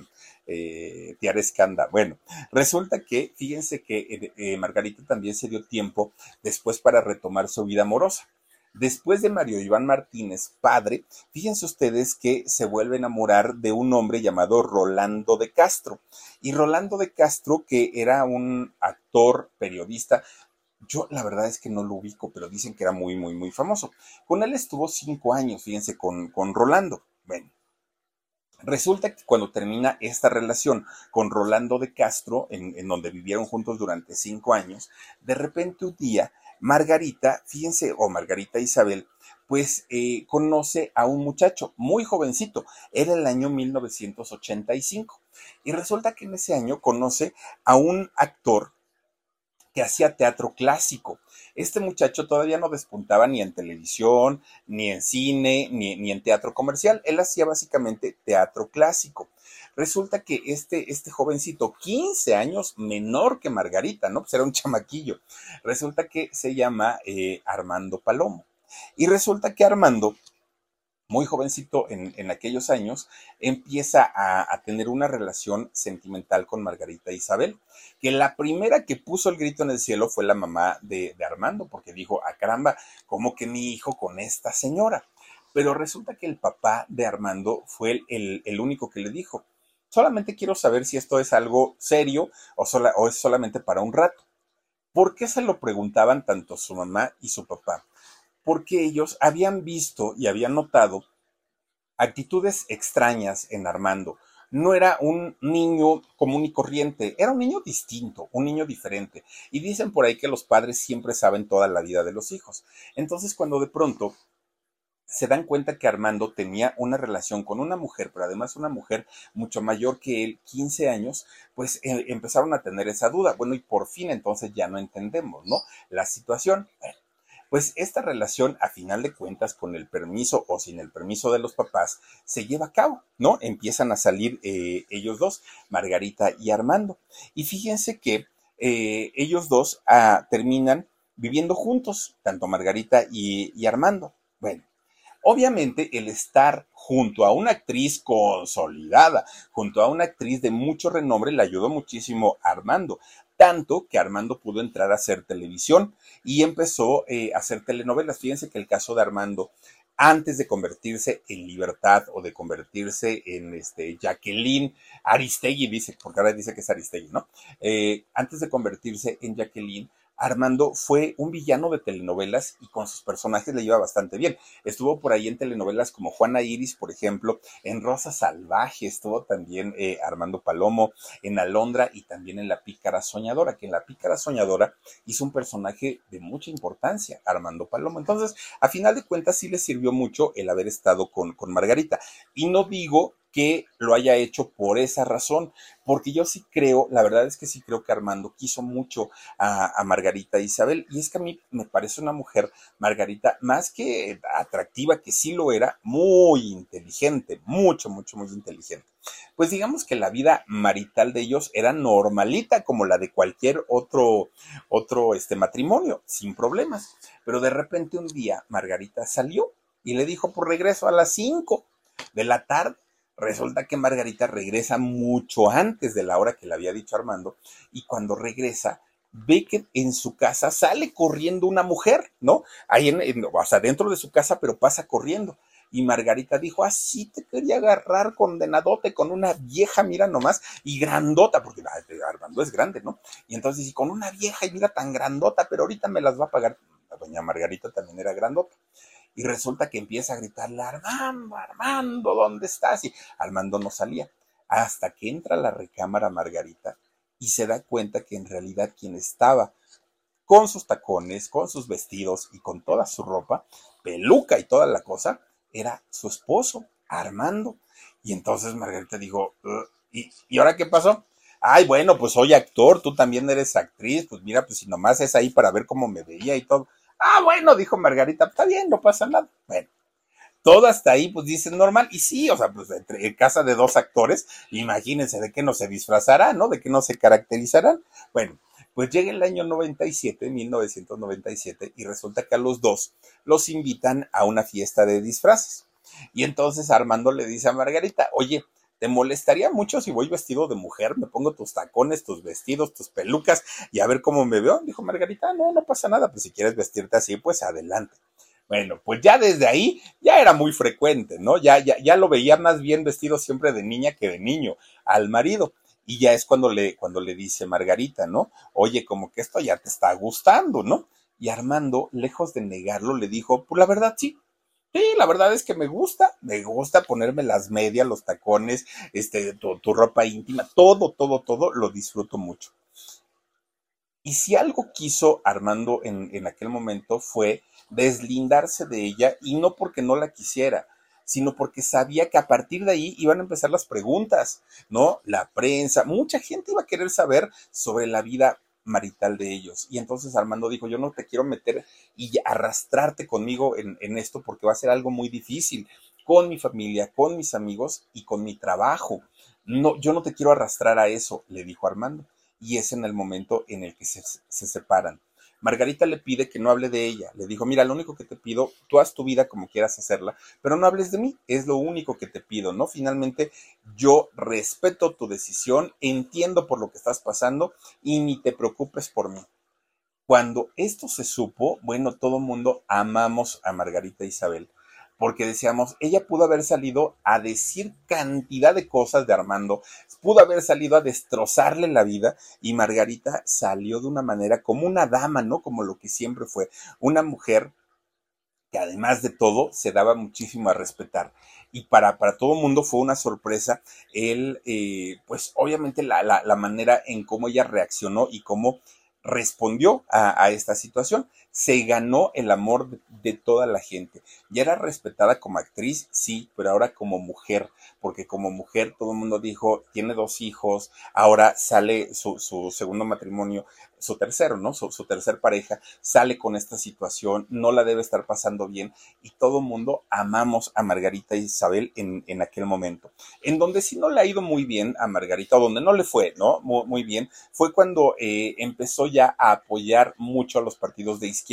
eh, Tiara Escanda. Bueno, resulta que, fíjense que eh, Margarita también se dio tiempo después para retomar su vida amorosa. Después de Mario Iván Martínez, padre, fíjense ustedes que se vuelve a enamorar de un hombre llamado Rolando de Castro. Y Rolando de Castro, que era un actor, periodista, yo la verdad es que no lo ubico, pero dicen que era muy, muy, muy famoso. Con él estuvo cinco años, fíjense, con, con Rolando. Bueno, Resulta que cuando termina esta relación con Rolando de Castro, en, en, donde vivieron juntos durante cinco años, de repente un día Margarita, fíjense, o Margarita Isabel, pues eh, conoce a un muchacho muy jovencito, era el año 1985, y resulta que en ese año conoce a un actor que hacía teatro clásico. Este muchacho todavía no despuntaba ni en televisión, ni en cine, ni, ni en teatro comercial. Él hacía básicamente teatro clásico. Resulta que este, este jovencito, 15 años menor que Margarita, ¿no? Pues era un chamaquillo. Resulta que se llama eh, Armando Palomo. Y resulta que Armando muy jovencito en, aquellos años, empieza a, tener una relación sentimental con Margarita Isabel, que la primera que puso el grito en el cielo fue la mamá de, Armando, porque dijo, a ah, caramba, ¿cómo que mi hijo con esta señora? Pero resulta que el papá de Armando fue el, único que le dijo, solamente quiero saber si esto es algo serio o, o es solamente para un rato. ¿Por qué se lo preguntaban tanto su mamá y su papá? Porque ellos habían visto y habían notado actitudes extrañas en Armando. No era un niño común y corriente, era un niño distinto, un niño diferente. Y dicen por ahí que los padres siempre saben toda la vida de los hijos. Entonces cuando de pronto se dan cuenta que Armando tenía una relación con una mujer, pero además una mujer mucho mayor que él, 15 años, pues eh, empezaron a tener esa duda. Bueno, y por fin entonces ya no entendemos, ¿no? La situación. Bueno, Pues esta relación, a final de cuentas, con el permiso o sin el permiso de los papás, se lleva a cabo, ¿no? Empiezan a salir eh, ellos dos, Margarita y Armando. Y fíjense que eh, ellos dos ah, terminan viviendo juntos, tanto Margarita y, Armando. Bueno, obviamente el estar junto a una actriz consolidada, junto a una actriz de mucho renombre, le ayudó muchísimo a Armando, tanto que Armando pudo entrar a hacer televisión y empezó eh, a hacer telenovelas. Fíjense que el caso de Armando, antes de convertirse en Libertad o de convertirse en este, Jacqueline Aristegui, dice, porque ahora dice que es Aristegui, ¿no? Eh, antes de convertirse en Jacqueline, Armando fue un villano de telenovelas y con sus personajes le iba bastante bien. Estuvo por ahí en telenovelas como Juana Iris, por ejemplo, en Rosa Salvaje, estuvo también eh, Armando Palomo, en Alondra y también en La Pícara Soñadora, que en La Pícara Soñadora hizo un personaje de mucha importancia, Armando Palomo. Entonces, a final de cuentas, sí le sirvió mucho el haber estado con, con Margarita. Y no digo que lo haya hecho por esa razón, porque yo sí creo, la verdad es que sí creo que Armando quiso mucho a, Margarita Isabel, y es que a mí me parece una mujer, Margarita, más que atractiva, que sí lo era, muy inteligente, mucho, mucho, muy inteligente. Pues digamos que la vida marital de ellos era normalita, como la de cualquier otro, otro este, matrimonio, sin problemas. Pero de repente un día Margarita salió y le dijo, por regreso a las 5 de la tarde Resulta que Margarita regresa mucho antes de la hora que le había dicho Armando y cuando regresa ve que en su casa sale corriendo una mujer, ¿no? Ahí en, o sea, dentro de su casa, pero pasa corriendo. Y Margarita dijo, así te quería agarrar condenadote con una vieja, mira nomás, y grandota, porque Armando es grande, ¿no? Y entonces, y con una vieja y mira tan grandota, pero ahorita me las va a pagar. La doña Margarita también era grandota y resulta que empieza a gritarle, Armando, Armando, ¿dónde estás? Y Armando no salía, hasta que entra a la recámara Margarita y se da cuenta que en realidad quien estaba con sus tacones, con sus vestidos y con toda su ropa, peluca y toda la cosa, era su esposo, Armando. Y entonces Margarita dijo, ¿y, ¿y ahora qué pasó? Ay, bueno, pues soy actor, tú también eres actriz, pues mira, pues si nomás es ahí para ver cómo me veía y todo. Ah, bueno, dijo Margarita, está bien, no pasa nada. Bueno, todo hasta ahí, pues dicen normal. Y sí, o sea, pues entre, en casa de dos actores, imagínense de qué no se disfrazarán, ¿no? De qué no se caracterizarán. Bueno, pues llega el año 97, 1997, y resulta que a los dos los invitan a una fiesta de disfraces. Y entonces Armando le dice a Margarita, oye, ¿Te molestaría mucho si voy vestido de mujer? Me pongo tus tacones, tus vestidos, tus pelucas y a ver cómo me veo. Dijo Margarita, no, no pasa nada, pues si quieres vestirte así, pues adelante. Bueno, pues ya desde ahí ya era muy frecuente, ¿no? Ya, ya, ya lo veía más bien vestido siempre de niña que de niño al marido. Y ya es cuando le, cuando le dice Margarita, ¿no? Oye, como que esto ya te está gustando, ¿no? Y Armando, lejos de negarlo, le dijo, pues la verdad sí, Sí, la verdad es que me gusta, me gusta ponerme las medias, los tacones, este, tu, ropa íntima, todo, todo, todo, lo disfruto mucho. Y si algo quiso Armando en, en aquel momento fue deslindarse de ella y no porque no la quisiera, sino porque sabía que a partir de ahí iban a empezar las preguntas, ¿no? La prensa, mucha gente iba a querer saber sobre la vida marital de ellos. Y entonces Armando dijo, yo no te quiero meter y arrastrarte conmigo en, en, esto porque va a ser algo muy difícil con mi familia, con mis amigos y con mi trabajo. No, yo no te quiero arrastrar a eso, le dijo Armando. Y es en el momento en el que se, se separan. Margarita le pide que no hable de ella. Le dijo, mira, lo único que te pido, tú haz tu vida como quieras hacerla, pero no hables de mí. Es lo único que te pido, ¿no? Finalmente, yo respeto tu decisión, entiendo por lo que estás pasando y ni te preocupes por mí. Cuando esto se supo, bueno, todo mundo amamos a Margarita Isabel porque decíamos, ella pudo haber salido a decir cantidad de cosas de Armando, pudo haber salido a destrozarle la vida y Margarita salió de una manera como una dama, ¿no? Como lo que siempre fue, una mujer que además de todo se daba muchísimo a respetar. Y para, para todo el mundo fue una sorpresa el, eh, pues obviamente la, la, la manera en cómo ella reaccionó y cómo respondió a, esta situación. Se ganó el amor de, toda la gente. Ya era respetada como actriz, sí, pero ahora como mujer, porque como mujer todo el mundo dijo, tiene dos hijos, ahora sale su, su segundo matrimonio, su tercero, ¿no? Su, su, tercer pareja sale con esta situación, no la debe estar pasando bien y todo el mundo amamos a Margarita Isabel en, en, aquel momento. En donde sí no le ha ido muy bien a Margarita, o donde no le fue, ¿no? Muy, muy bien, fue cuando eh, empezó ya a apoyar mucho a los partidos de izquierda,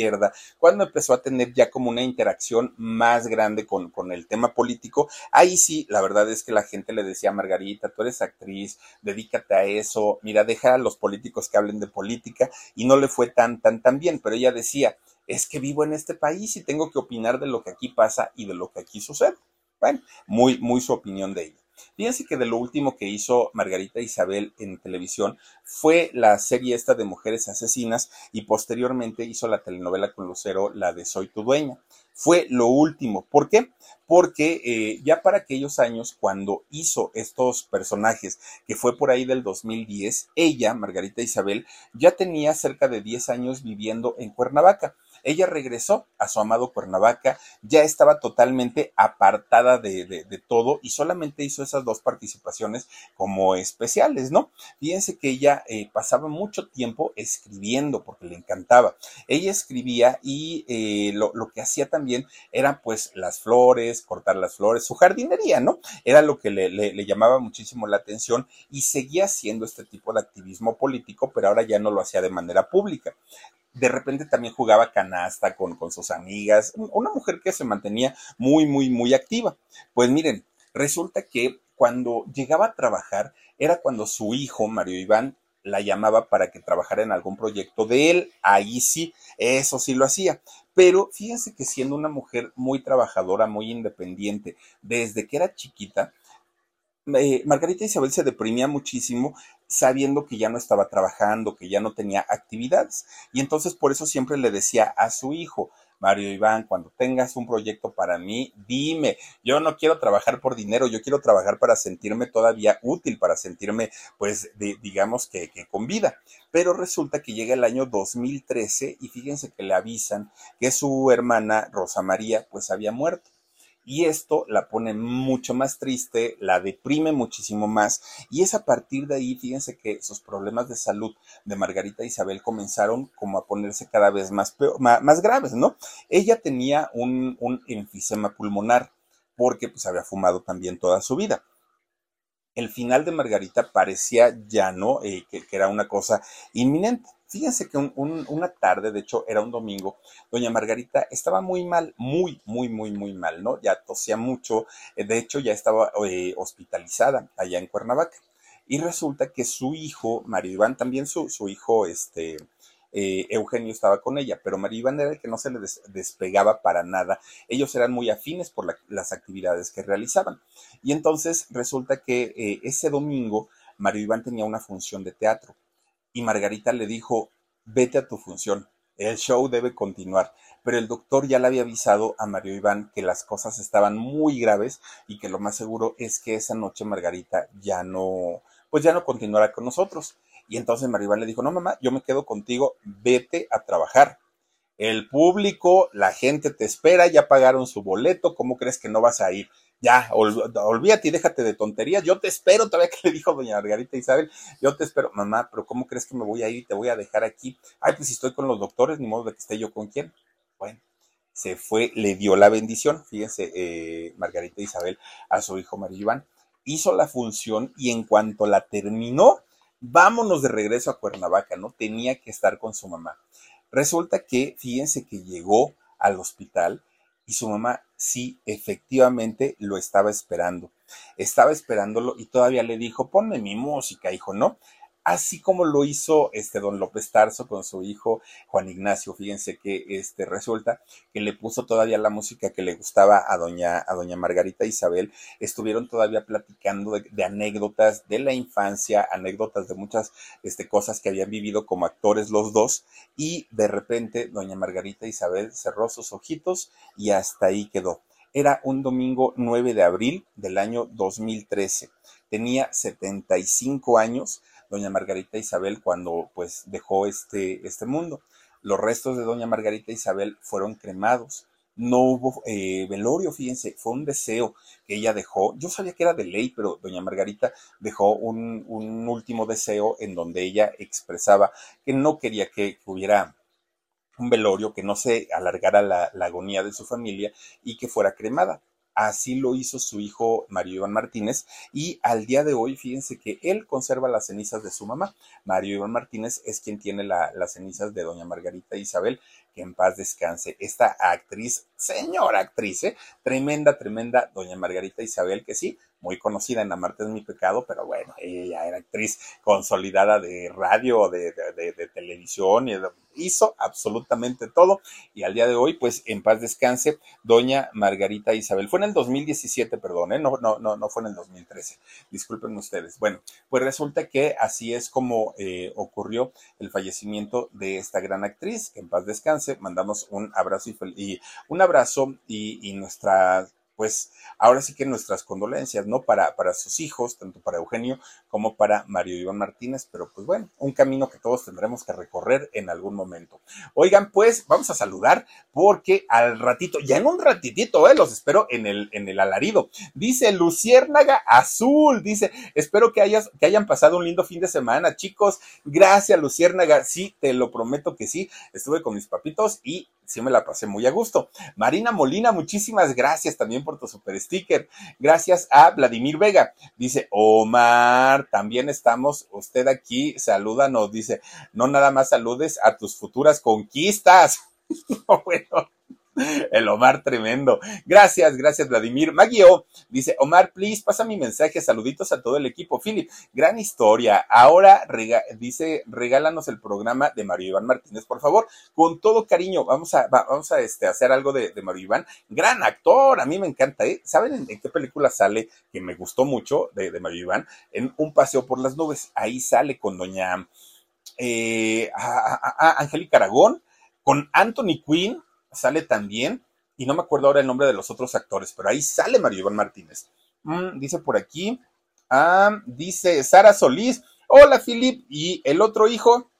cuando empezó a tener ya como una interacción más grande con, con el tema político. Ahí sí, la verdad es que la gente le decía Margarita, tú eres actriz, dedícate a eso, mira, deja a los políticos que hablen de política y no le fue tan, tan, tan bien, pero ella decía, es que vivo en este país y tengo que opinar de lo que aquí pasa y de lo que aquí sucede. Bueno, muy, muy su opinión de ella. Fíjense que de lo último que hizo Margarita Isabel en televisión fue la serie esta de Mujeres Asesinas y posteriormente hizo la telenovela con Lucero, la de Soy tu dueña. Fue lo último. ¿Por qué? Porque eh, ya para aquellos años, cuando hizo estos personajes, que fue por ahí del 2010, ella, Margarita Isabel, ya tenía cerca de 10 años viviendo en Cuernavaca. Ella regresó a su amado Cuernavaca, ya estaba totalmente apartada de, todo y solamente hizo esas dos participaciones como especiales, ¿no? Fíjense que ella eh, pasaba mucho tiempo escribiendo porque le encantaba. Ella escribía y eh, lo, lo, que hacía también era pues las flores, cortar las flores, su jardinería, ¿no? Era lo que le, le llamaba muchísimo la atención y seguía haciendo este tipo de activismo político, pero ahora ya no lo hacía de manera pública de repente también jugaba canasta con, con sus amigas, una mujer que se mantenía muy, muy, muy activa. Pues miren, resulta que cuando llegaba a trabajar era cuando su hijo, Mario Iván, la llamaba para que trabajara en algún proyecto de él. Ahí sí, eso sí lo hacía. Pero fíjense que siendo una mujer muy trabajadora, muy independiente, desde que era chiquita, eh, Margarita Isabel se deprimía muchísimo sabiendo que ya no estaba trabajando, que ya no tenía actividades. Y entonces por eso siempre le decía a su hijo, Mario Iván, cuando tengas un proyecto para mí, dime, yo no quiero trabajar por dinero, yo quiero trabajar para sentirme todavía útil, para sentirme, pues, de, digamos que, que con vida. Pero resulta que llega el año 2013 y fíjense que le avisan que su hermana Rosa María, pues, había muerto y esto la pone mucho más triste, la deprime muchísimo más y es a partir de ahí, fíjense que sus problemas de salud de Margarita Isabel comenzaron como a ponerse cada vez más, peor, más, graves, ¿no? Ella tenía un, enfisema pulmonar porque pues había fumado también toda su vida el final de Margarita parecía ya no, eh, que, era una cosa inminente. Fíjense que un, un, una tarde, de hecho era un domingo, doña Margarita estaba muy mal, muy, muy, muy, muy mal, ¿no? Ya tosía mucho, eh, de hecho ya estaba eh, hospitalizada allá en Cuernavaca. Y resulta que su hijo, Mario Iván, también su, hijo, este, eh, Eugenio estaba con ella, pero María Iván era el que no se le des despegaba para nada. Ellos eran muy afines por la, las actividades que realizaban. Y entonces resulta que ese domingo María Iván tenía una función de teatro y Margarita le dijo, vete a tu función, el show debe continuar. Pero el doctor ya le había avisado a Mario Iván que las cosas estaban muy graves y que lo más seguro es que esa noche Margarita ya no, pues ya no continuará con nosotros. Y entonces Mario Iván le dijo, no mamá, yo me quedo contigo, vete a trabajar. El público, la gente te espera, ya pagaron su boleto, ¿cómo crees que no vas a ir? Ya, ol, olvídate y déjate de tonterías, yo te espero, todavía que le dijo doña Margarita Isabel, yo te espero, mamá, pero ¿cómo crees que me voy a ir te voy a dejar aquí? Ay, pues si estoy con los doctores, ni modo de que esté yo con quién. Bueno, se fue, le dio la bendición, fíjense, eh, Margarita Isabel a su hijo Mario Iván, hizo la función y en cuanto la terminó, vámonos de regreso a Cuernavaca, ¿no? Tenía que estar con su mamá. Resulta que, fíjense que llegó al hospital y su mamá sí, efectivamente lo estaba esperando. Estaba esperándolo y todavía le dijo, ponme mi música, hijo, ¿no? Así como lo hizo este don López Tarso con su hijo Juan Ignacio. Fíjense que este resulta que le puso todavía la música que le gustaba a doña, a doña Margarita Isabel. Estuvieron todavía platicando de, anécdotas de la infancia, anécdotas de muchas este, cosas que habían vivido como actores los dos. Y de repente doña Margarita Isabel cerró sus ojitos y hasta ahí quedó. Era un domingo 9 de abril del año 2013. Tenía 75 años doña Margarita Isabel cuando pues dejó este, este mundo. los restos de doña Margarita Isabel fueron cremados. No hubo eh, velorio, fíjense, fue un deseo que ella dejó. Yo sabía que era de ley, pero doña Margarita dejó un, último deseo en donde ella expresaba que no quería que, hubiera un velorio, que no se alargara la, agonía de su familia y que fuera cremada. Así lo hizo su hijo Mario Iván Martínez y al día de hoy, fíjense que él conserva las cenizas de su mamá. Mario Iván Martínez es quien tiene las cenizas de doña Margarita Isabel, que en paz descanse. Esta actriz, señora actriz, ¿eh? tremenda, tremenda doña Margarita Isabel, que sí, muy conocida en Amarte es mi pecado, pero bueno, ella era actriz consolidada de radio, de, de, televisión, y hizo absolutamente todo. Y al día de hoy, pues en paz descanse, doña Margarita Isabel. Fue en el 2017, perdón, ¿eh? no, no, no, no fue en el 2013. Disculpen ustedes. Bueno, pues resulta que así es como eh, ocurrió el fallecimiento de esta gran actriz, en paz descanse. Mandamos un abrazo y, un abrazo y, y nuestra pues ahora sí que nuestras condolencias, ¿no? Para, para sus hijos, tanto para Eugenio como para Mario Iván Martínez, pero pues bueno, un camino que todos tendremos que recorrer en algún momento. Oigan, pues vamos a saludar porque al ratito, ya en un ratitito, ¿eh? Los espero en el, en el alarido. Dice Luciérnaga Azul, dice, espero que, hayas, que hayan pasado un lindo fin de semana, chicos. Gracias, Luciérnaga. Sí, te lo prometo que sí. Estuve con mis papitos y sí me la pasé muy a gusto. Marina Molina, muchísimas gracias también por tu super sticker. Gracias a Vladimir Vega. Dice, Omar, también estamos, usted aquí, salúdanos, dice, no nada más saludes a tus futuras conquistas. bueno, El Omar tremendo. Gracias, gracias, Vladimir. Maguio dice: Omar, please, pasa mi mensaje. Saluditos a todo el equipo. Philip, gran historia. Ahora dice: regálanos el programa de Mario Iván Martínez, por favor. Con todo cariño, vamos a, vamos a este, hacer algo de, Mario Iván. Gran actor, a mí me encanta. ¿eh? ¿Saben en, qué película sale que me gustó mucho de, Mario Iván? En Un paseo por las nubes. Ahí sale con doña eh, Angélica Aragón, con Anthony Quinn sale también, y no me acuerdo ahora el nombre de los otros actores, pero ahí sale Mario Iván Martínez. Mm, dice por aquí, ah, dice Sara Solís, hola Filip, y el otro hijo,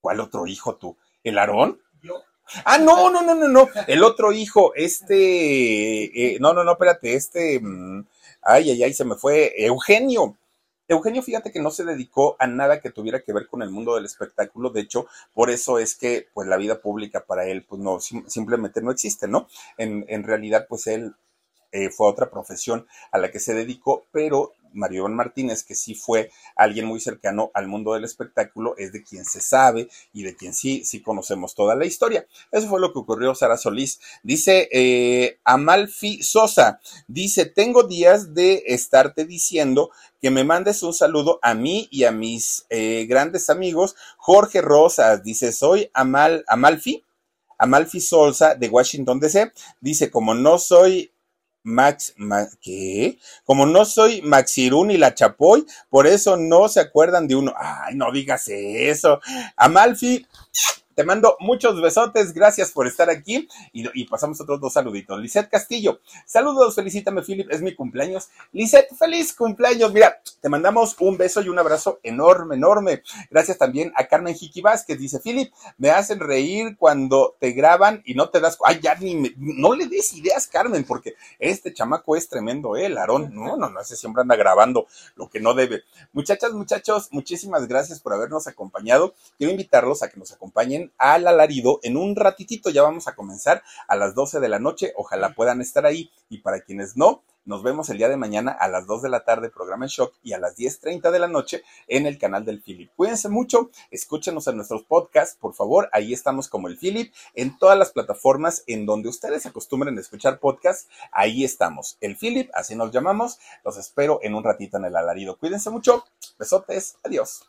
¿cuál otro hijo tú? ¿El Aarón? Yo. Ah, no, no, no, no, no. El otro hijo, este, eh, no, no, no, espérate, este, mm, ay, ay, ay, se me fue, Eugenio. Eugenio, fíjate que no se dedicó a nada que tuviera que ver con el mundo del espectáculo. De hecho, por eso es que, pues, la vida pública para él, pues, no, simplemente no existe, ¿no? En, realidad, pues, él eh, fue otra profesión a la que se dedicó, pero Mario Iván Martínez, que sí fue alguien muy cercano al mundo del espectáculo, es de quien se sabe y de quien sí, sí conocemos toda la historia. Eso fue lo que ocurrió Sara Solís. Dice eh, Amalfi Sosa, dice, tengo días de estarte diciendo que me mandes un saludo a mí y a mis eh, grandes amigos. Jorge Rosas, dice, soy Amal, Amalfi. Amalfi Sosa de Washington DC, dice, como no soy Max, ¿qué? Como no soy Maxirún y la Chapoy, por eso no se acuerdan de uno. Ay, no digas eso. Amalfi, te mando muchos besotes, gracias por estar aquí y, pasamos otros dos saluditos. Lisette Castillo, saludos, felicítame, Philip, es mi cumpleaños. Lisette, feliz cumpleaños. Mira, te mandamos un beso y un abrazo enorme, enorme. Gracias también a Carmen Jiqui Vázquez, dice Philip, me hacen reír cuando te graban y no te das. Ay, ya ni no le des ideas, Carmen, porque este chamaco es tremendo, ¿eh? El Aarón, no, no, no, ese siempre anda grabando lo que no debe. Muchachas, muchachos, muchísimas gracias por habernos acompañado. Quiero invitarlos a que nos acompañen al alarido en un ratitito. Ya vamos a comenzar a las 12 de la noche. Ojalá puedan estar ahí. Y para quienes no, nos vemos el día de mañana a las 2 de la tarde, programa en Shock, y a las 10.30 de la noche en el canal del Philip. Cuídense mucho, escúchenos en nuestros podcasts, por favor. Ahí estamos como el Philip, en todas las plataformas en donde ustedes acostumbren a escuchar podcasts. Ahí estamos, el Philip, así nos llamamos. Los espero en un ratito en el alarido. Cuídense mucho, besotes, adiós.